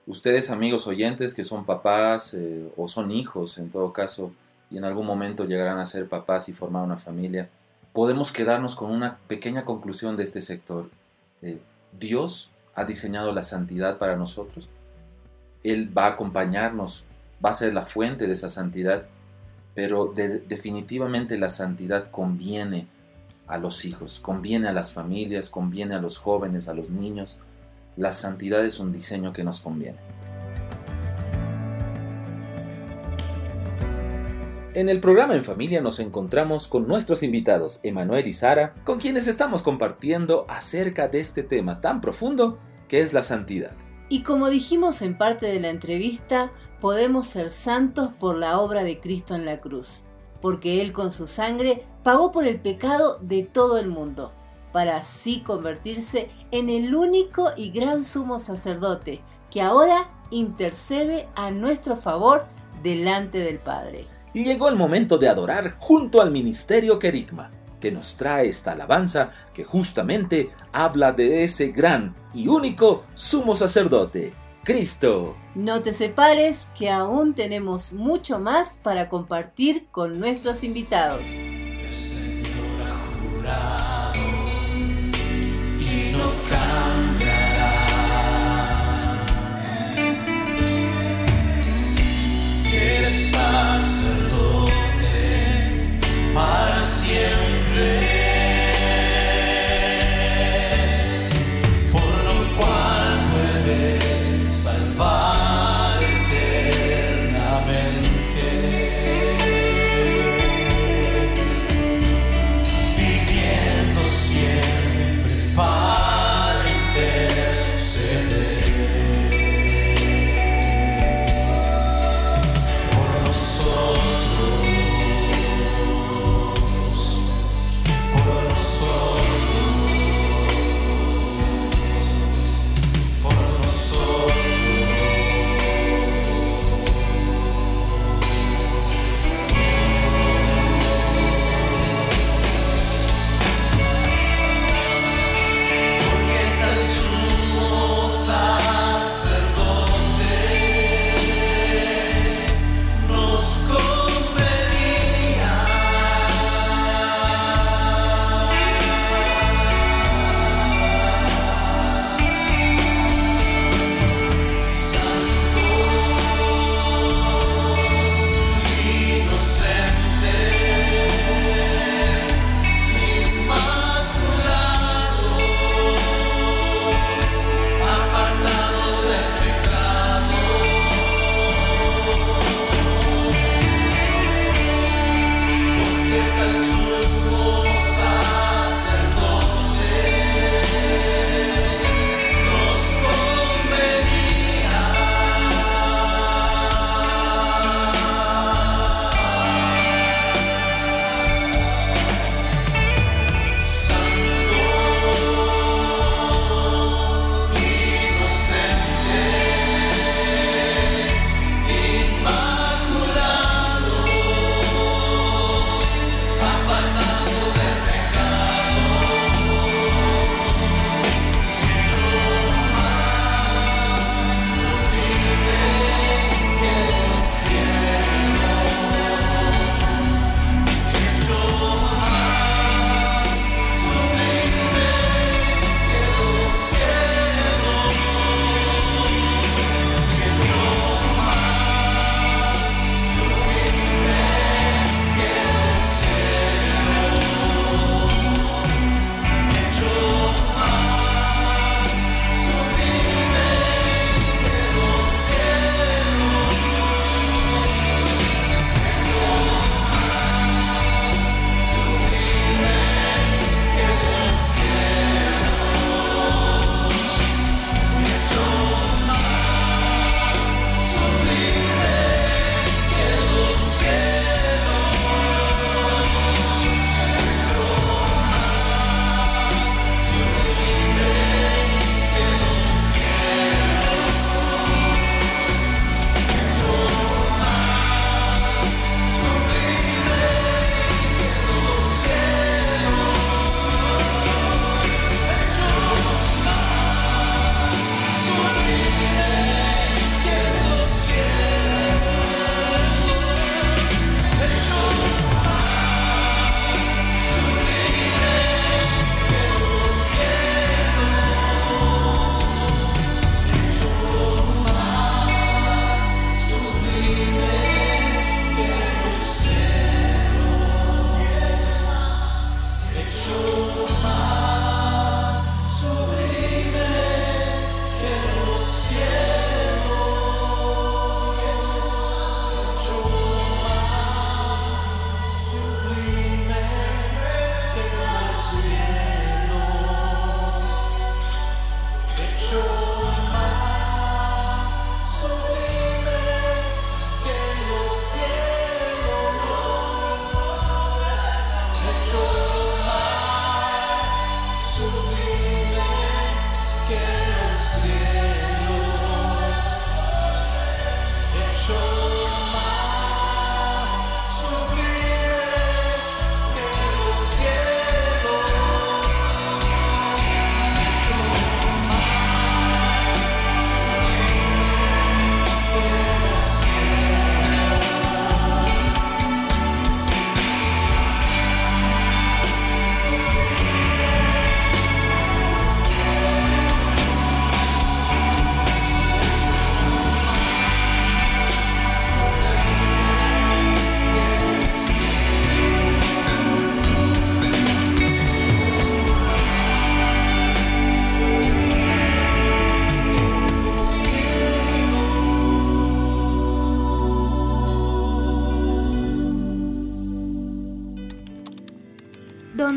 Ustedes amigos oyentes que son papás eh, o son hijos en todo caso y en algún momento llegarán a ser papás y formar una familia, podemos quedarnos con una pequeña conclusión de este sector. Eh, Dios ha diseñado la santidad para nosotros. Él va a acompañarnos, va a ser la fuente de esa santidad, pero definitivamente la santidad conviene a los hijos, conviene a las familias, conviene a los jóvenes, a los niños. La santidad es un diseño que nos conviene. En el programa En Familia nos encontramos con nuestros invitados, Emanuel y Sara, con quienes estamos compartiendo acerca de este tema tan profundo que es la santidad. Y como dijimos en parte de la entrevista, podemos ser santos por la obra de Cristo en la cruz porque Él con su sangre pagó por el pecado de todo el mundo, para así convertirse en el único y gran sumo sacerdote que ahora intercede a nuestro favor delante del Padre. Y llegó el momento de adorar junto al ministerio Kerigma, que nos trae esta alabanza que justamente habla de ese gran y único sumo sacerdote, Cristo. No te separes, que aún tenemos mucho más para compartir con nuestros invitados. y no cambiará. Para siempre.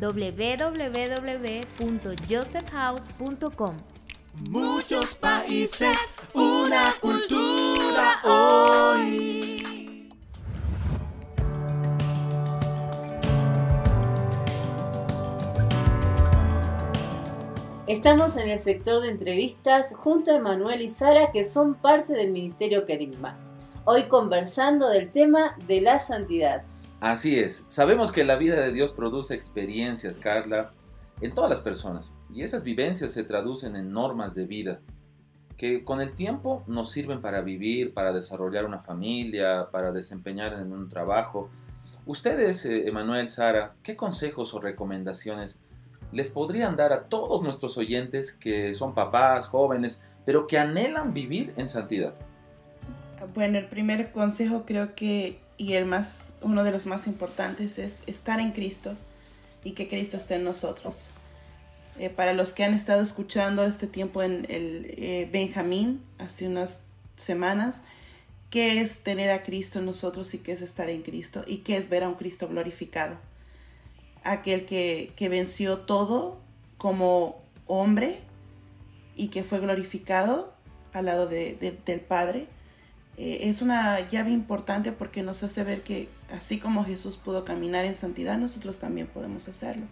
www.josephhouse.com. Muchos países, una cultura hoy. Estamos en el sector de entrevistas junto a Emanuel y Sara que son parte del Ministerio Carisma. Hoy conversando del tema de la santidad. Así es, sabemos que la vida de Dios produce experiencias, Carla, en todas las personas. Y esas vivencias se traducen en normas de vida que con el tiempo nos sirven para vivir, para desarrollar una familia, para desempeñar en un trabajo. Ustedes, eh, Emanuel, Sara, ¿qué consejos o recomendaciones les podrían dar a todos nuestros oyentes que son papás, jóvenes, pero que anhelan vivir en santidad? Bueno, el primer consejo creo que, y el más, uno de los más importantes, es estar en Cristo y que Cristo esté en nosotros. Eh, para los que han estado escuchando este tiempo en el eh, Benjamín hace unas semanas, qué es tener a Cristo en nosotros y qué es estar en Cristo y qué es ver a un Cristo glorificado. Aquel que, que venció todo como hombre y que fue glorificado al lado de, del Padre. Eh, es una llave importante porque nos hace ver que así como Jesús pudo caminar en santidad, nosotros también podemos hacerlo.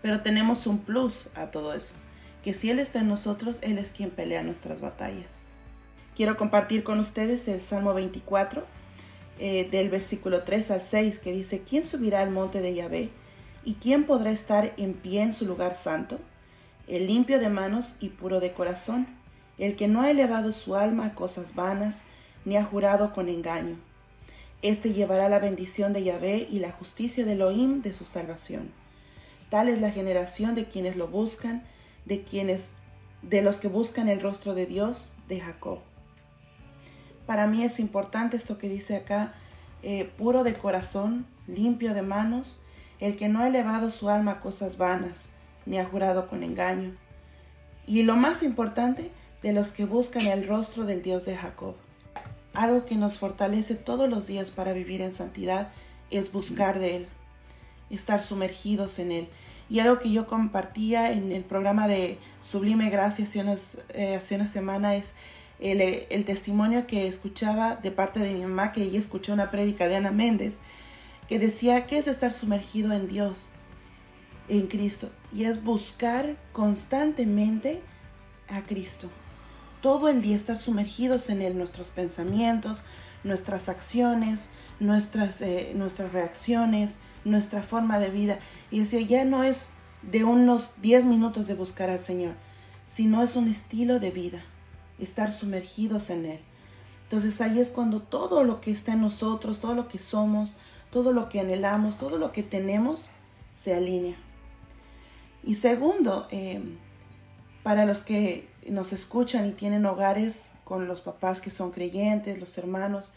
Pero tenemos un plus a todo eso, que si Él está en nosotros, Él es quien pelea nuestras batallas. Quiero compartir con ustedes el Salmo 24, eh, del versículo 3 al 6, que dice, ¿quién subirá al monte de Yahvé? ¿Y quién podrá estar en pie en su lugar santo? El limpio de manos y puro de corazón, el que no ha elevado su alma a cosas vanas, ni ha jurado con engaño. Este llevará la bendición de Yahvé y la justicia de Elohim de su salvación. Tal es la generación de quienes lo buscan, de quienes de los que buscan el rostro de Dios, de Jacob. Para mí es importante esto que dice acá, eh, puro de corazón, limpio de manos, el que no ha elevado su alma a cosas vanas, ni ha jurado con engaño. Y lo más importante, de los que buscan el rostro del Dios de Jacob. Algo que nos fortalece todos los días para vivir en santidad es buscar de Él, estar sumergidos en Él. Y algo que yo compartía en el programa de Sublime Gracia hace, eh, una semana es el, el, testimonio que escuchaba de parte de mi mamá, que ella escuchó una prédica de Ana Méndez, que decía que es estar sumergido en Dios, en Cristo, y es buscar constantemente a Cristo. Todo el día estar sumergidos en Él, nuestros pensamientos, nuestras acciones, nuestras, eh, nuestras reacciones, nuestra forma de vida. Y decía, ya no es de unos 10 minutos de buscar al Señor, sino es un estilo de vida, estar sumergidos en Él. Entonces ahí es cuando todo lo que está en nosotros, todo lo que somos, todo lo que anhelamos, todo lo que tenemos, se alinea. Y segundo, eh, para los que nos escuchan y tienen hogares con los papás que son creyentes, los hermanos,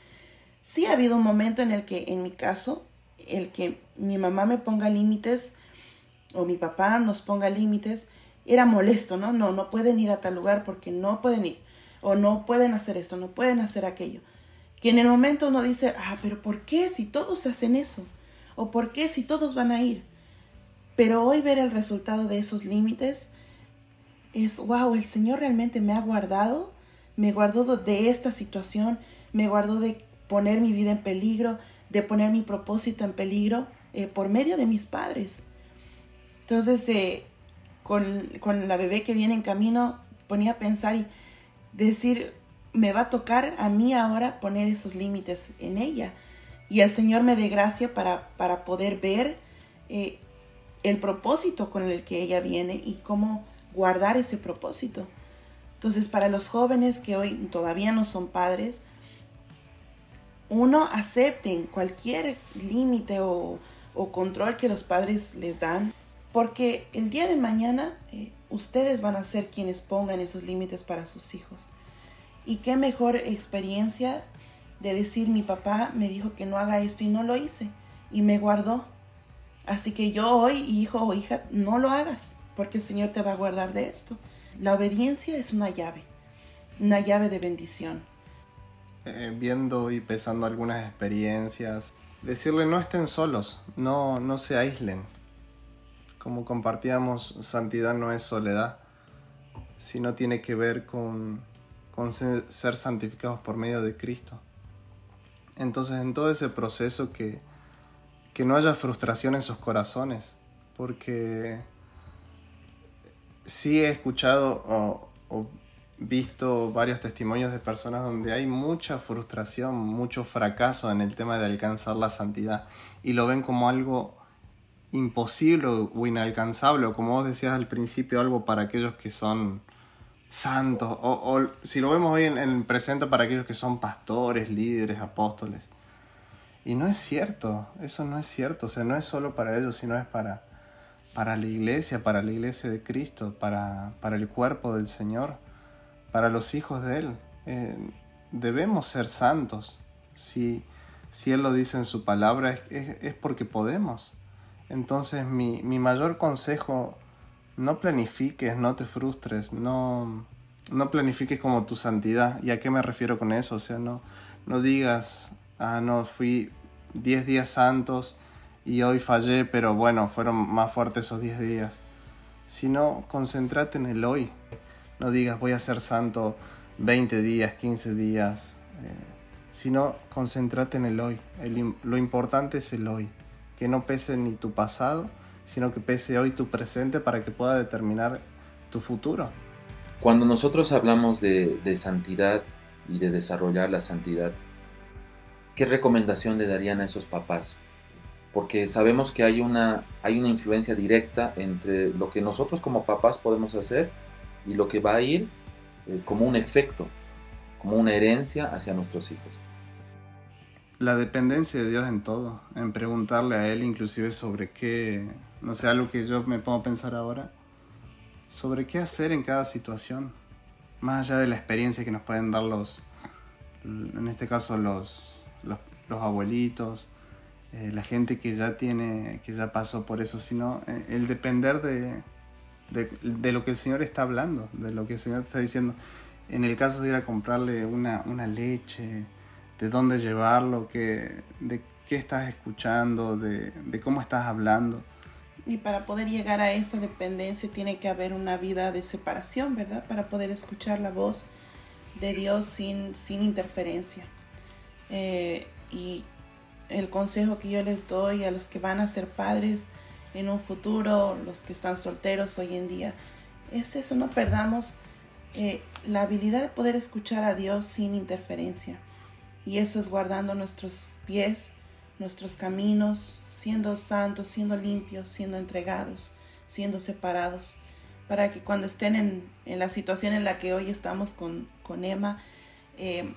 sí ha habido un momento en el que, en mi caso, el que mi mamá me ponga límites o mi papá nos ponga límites era molesto, ¿no? No, no pueden ir a tal lugar porque no pueden ir. O no pueden hacer esto, no pueden hacer aquello. Que en el momento uno dice, ah, pero ¿por qué si todos hacen eso? ¿O por qué si todos van a ir? Pero hoy ver el resultado de esos límites es, wow, el Señor realmente me ha guardado, me guardó de esta situación, me guardó de poner mi vida en peligro, de poner mi propósito en peligro eh, por medio de mis padres. Entonces, eh, con, con, la bebé que viene en camino, ponía a pensar y decir, me va a tocar a mí ahora poner esos límites en ella. Y el Señor me dé gracia para, para poder ver eh, el propósito con el que ella viene y cómo guardar ese propósito. Entonces, para los jóvenes que hoy todavía no son padres, uno acepten cualquier límite o, control que los padres les dan, porque el día de mañana eh, ustedes van a ser quienes pongan esos límites para sus hijos. Y qué mejor experiencia de decir mi papá me dijo que no haga esto y no lo hice y me guardó. Así que yo hoy, hijo o hija, no lo hagas porque el Señor te va a guardar de esto. La obediencia es una llave, una llave de bendición. Eh, viendo y pesando algunas experiencias, decirle no estén solos, no, no se aíslen. Como compartíamos, santidad no es soledad, sino tiene que ver con, con ser santificados por medio de Cristo. Entonces en todo ese proceso que, que no haya frustración en sus corazones, porque sí he escuchado o, visto varios testimonios de personas donde hay mucha frustración, mucho fracaso en el tema de alcanzar la santidad y lo ven como algo imposible o inalcanzable o como vos decías al principio algo para aquellos que son santos o, si lo vemos hoy en, en, el presente para aquellos que son pastores, líderes, apóstoles. Y no es cierto, eso no es cierto, o sea, no es solo para ellos, sino es para, para la iglesia, para la iglesia de Cristo, para, para el cuerpo del Señor, para los hijos de Él. Eh, debemos ser santos. Si, si Él lo dice en su palabra, es, es, porque podemos. Entonces mi, mi, mayor consejo, no planifiques, no te frustres, no, no planifiques como tu santidad. ¿Y a qué me refiero con eso? O sea, no, no digas, ah, no, fui 10 días santos y hoy fallé, pero bueno, fueron más fuertes esos 10 días. Sino, concéntrate en el hoy. No digas voy a ser santo 20 días, 15 días. Eh, sino, concéntrate en el hoy. lo importante es el hoy. Que no pese ni tu pasado, sino que pese hoy tu presente para que pueda determinar tu futuro. Cuando nosotros hablamos de, de santidad y de desarrollar la santidad, ¿qué recomendación le darían a esos papás porque sabemos que hay una, hay una influencia directa entre lo que nosotros como papás podemos hacer y lo que va a ir eh, como un efecto, como una herencia hacia nuestros hijos. La dependencia de Dios en todo, en preguntarle a Él inclusive sobre qué, no sé, algo que yo me pongo a pensar ahora, sobre qué hacer en cada situación, más allá de la experiencia que nos pueden dar los, en este caso los, los, los abuelitos, eh, la gente que ya tiene, que ya pasó por eso, sino eh, el depender de, de, lo que el Señor está hablando, de lo que el Señor está diciendo. En el caso de ir a comprarle una, una leche, de dónde llevarlo, que, de qué estás escuchando, de, de cómo estás hablando. Y para poder llegar a esa dependencia tiene que haber una vida de separación, ¿verdad? Para poder escuchar la voz de Dios sin, sin interferencia. Eh, y el consejo que yo les doy a los que van a ser padres en un futuro, los que están solteros hoy en día, es eso, no perdamos eh, la habilidad de poder escuchar a Dios sin interferencia. Y eso es guardando nuestros pies, nuestros caminos, siendo santos, siendo limpios, siendo entregados, siendo separados, para que cuando estén en, en la situación en la que hoy estamos con, con Emma, eh,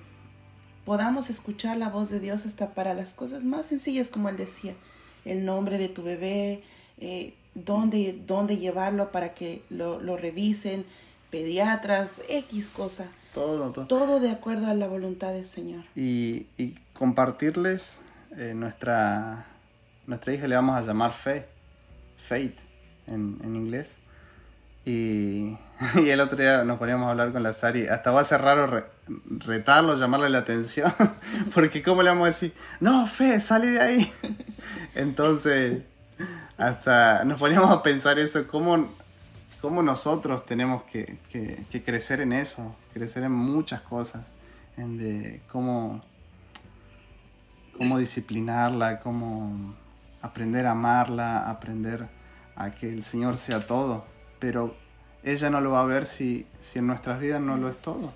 podamos escuchar la voz de Dios hasta para las cosas más sencillas, como él decía, el nombre de tu bebé, eh, dónde, dónde, llevarlo para que lo, lo, revisen, pediatras, X cosa. Todo, todo. Todo de acuerdo a la voluntad del Señor. Y, y compartirles eh, nuestra, nuestra hija le vamos a llamar Fe, Faith en, en inglés. Y, el otro día nos poníamos a hablar con la Sari. Hasta va a ser raro retarlo, llamarle la atención. Porque ¿cómo le vamos a decir? No, Fe, sale de ahí. Entonces, hasta nos poníamos a pensar eso. ¿Cómo, cómo nosotros tenemos que, que, que, crecer en eso? Crecer en muchas cosas. En de cómo, cómo disciplinarla, cómo aprender a amarla, aprender a que el Señor sea todo pero ella no lo va a ver si, si en nuestras vidas no lo es todo.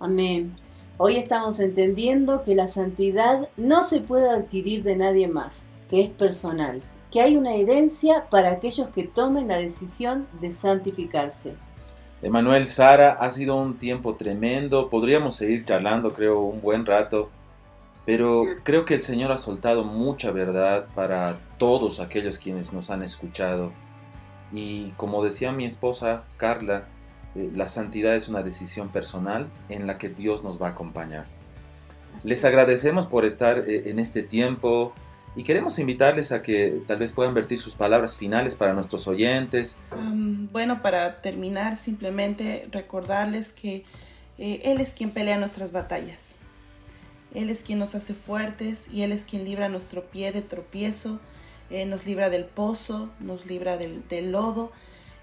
Amén. Hoy estamos entendiendo que la santidad no se puede adquirir de nadie más, que es personal, que hay una herencia para aquellos que tomen la decisión de santificarse. Emanuel, Sara, ha sido un tiempo tremendo, podríamos seguir charlando creo un buen rato, pero creo que el Señor ha soltado mucha verdad para todos aquellos quienes nos han escuchado. Y como decía mi esposa Carla, eh, la santidad es una decisión personal en la que Dios nos va a acompañar. Les agradecemos por estar eh, en este tiempo y queremos invitarles a que tal vez puedan vertir sus palabras finales para nuestros oyentes. Um, bueno, para terminar, simplemente recordarles que eh, Él es quien pelea nuestras batallas. Él es quien nos hace fuertes y Él es quien libra nuestro pie de tropiezo, eh, nos libra del pozo, nos libra del, lodo.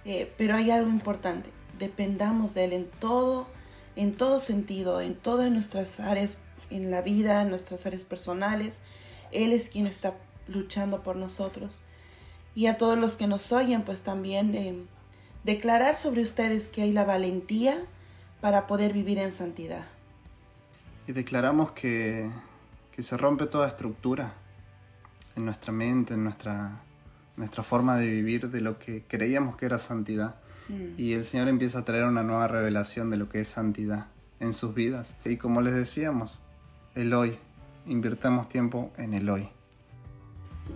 Eh, pero hay algo importante, dependamos de Él en todo, en todo sentido, en todas nuestras áreas en la vida, en nuestras áreas personales. Él es quien está luchando por nosotros. Y a todos los que nos oyen, pues también eh, declarar sobre ustedes que hay la valentía para poder vivir en santidad. Y declaramos que, que se rompe toda estructura en nuestra mente, en nuestra, nuestra forma de vivir, de lo que creíamos que era santidad. Mm. Y el Señor empieza a traer una nueva revelación de lo que es santidad en sus vidas. Y como les decíamos, el hoy, invirtamos tiempo en el hoy.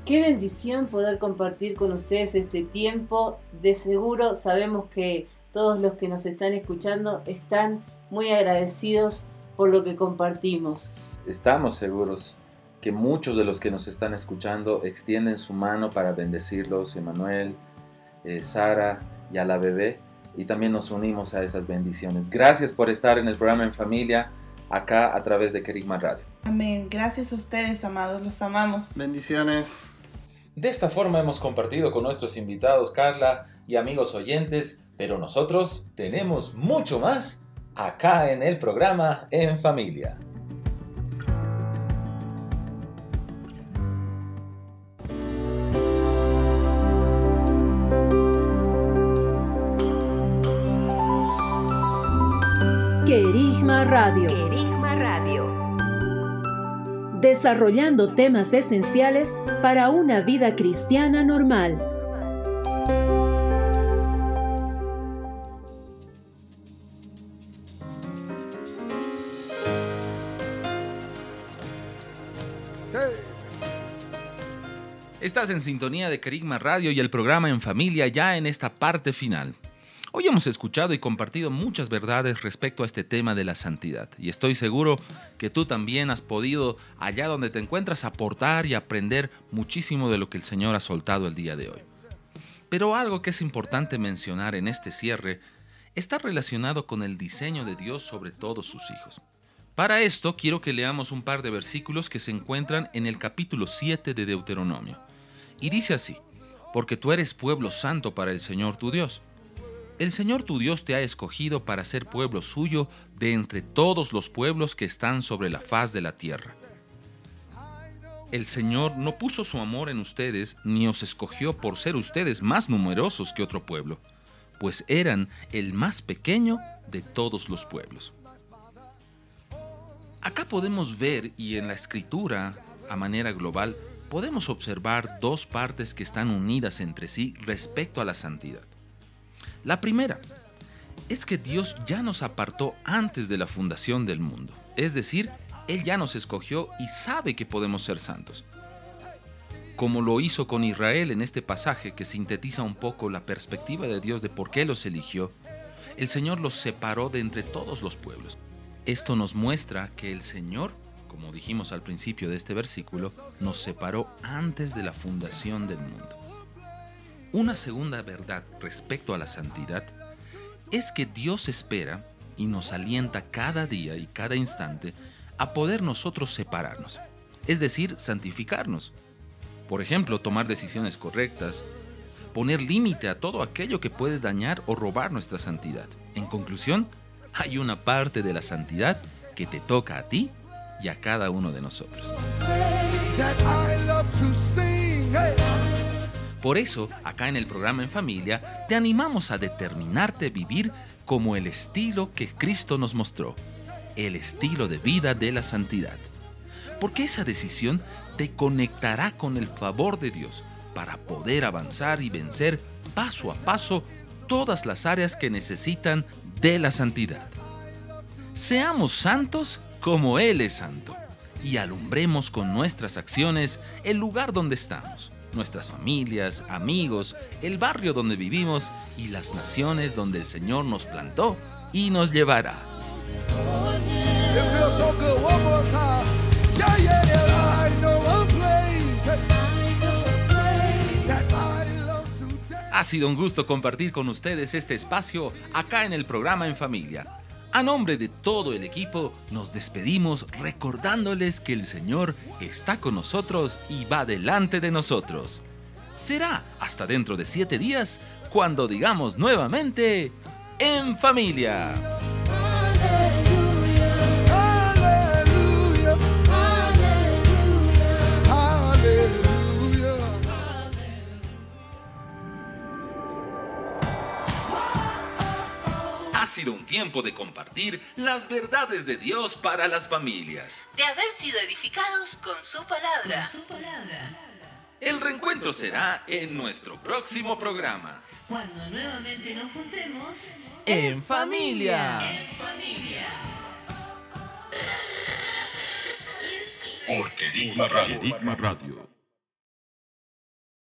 Qué bendición poder compartir con ustedes este tiempo. De seguro sabemos que todos los que nos están escuchando están muy agradecidos por lo que compartimos. Estamos seguros que muchos de los que nos están escuchando extienden su mano para bendecirlos, Emanuel, eh, Sara y a la bebé, y también nos unimos a esas bendiciones. Gracias por estar en el programa En Familia, acá a través de Kerigma Radio. Amén. Gracias a ustedes, amados. Los amamos. Bendiciones. De esta forma hemos compartido con nuestros invitados Carla y amigos oyentes, pero nosotros tenemos mucho más acá en el programa En Familia. Radio. Querigma Radio. Desarrollando temas esenciales para una vida cristiana normal. Estás en sintonía de Kerigma Radio y el programa En Familia ya en esta parte final. Hoy hemos escuchado y compartido muchas verdades respecto a este tema de la santidad y estoy seguro que tú también has podido, allá donde te encuentras, aportar y aprender muchísimo de lo que el Señor ha soltado el día de hoy. Pero algo que es importante mencionar en este cierre está relacionado con el diseño de Dios sobre todos sus hijos. Para esto quiero que leamos un par de versículos que se encuentran en el capítulo 7 de Deuteronomio. Y dice así, porque tú eres pueblo santo para el Señor tu Dios. El Señor tu Dios te ha escogido para ser pueblo suyo de entre todos los pueblos que están sobre la faz de la tierra. El Señor no puso su amor en ustedes ni os escogió por ser ustedes más numerosos que otro pueblo, pues eran el más pequeño de todos los pueblos. Acá podemos ver y en la escritura, a manera global, podemos observar dos partes que están unidas entre sí respecto a la santidad. La primera es que Dios ya nos apartó antes de la fundación del mundo, es decir, Él ya nos escogió y sabe que podemos ser santos. Como lo hizo con Israel en este pasaje que sintetiza un poco la perspectiva de Dios de por qué los eligió, el Señor los separó de entre todos los pueblos. Esto nos muestra que el Señor, como dijimos al principio de este versículo, nos separó antes de la fundación del mundo. Una segunda verdad respecto a la santidad es que Dios espera y nos alienta cada día y cada instante a poder nosotros separarnos, es decir, santificarnos. Por ejemplo, tomar decisiones correctas, poner límite a todo aquello que puede dañar o robar nuestra santidad. En conclusión, hay una parte de la santidad que te toca a ti y a cada uno de nosotros. Por eso, acá en el programa En Familia, te animamos a determinarte vivir como el estilo que Cristo nos mostró, el estilo de vida de la santidad. Porque esa decisión te conectará con el favor de Dios para poder avanzar y vencer paso a paso todas las áreas que necesitan de la santidad. Seamos santos como Él es santo y alumbremos con nuestras acciones el lugar donde estamos nuestras familias, amigos, el barrio donde vivimos y las naciones donde el Señor nos plantó y nos llevará. Ha sido un gusto compartir con ustedes este espacio acá en el programa En Familia. A nombre de todo el equipo, nos despedimos recordándoles que el Señor está con nosotros y va delante de nosotros. Será hasta dentro de siete días cuando digamos nuevamente En Familia. Sido un tiempo de compartir las verdades de Dios para las familias. De haber sido edificados con su palabra. El reencuentro será en nuestro próximo programa. Cuando nuevamente nos juntemos En familia. En familia. Porque Digma Radio.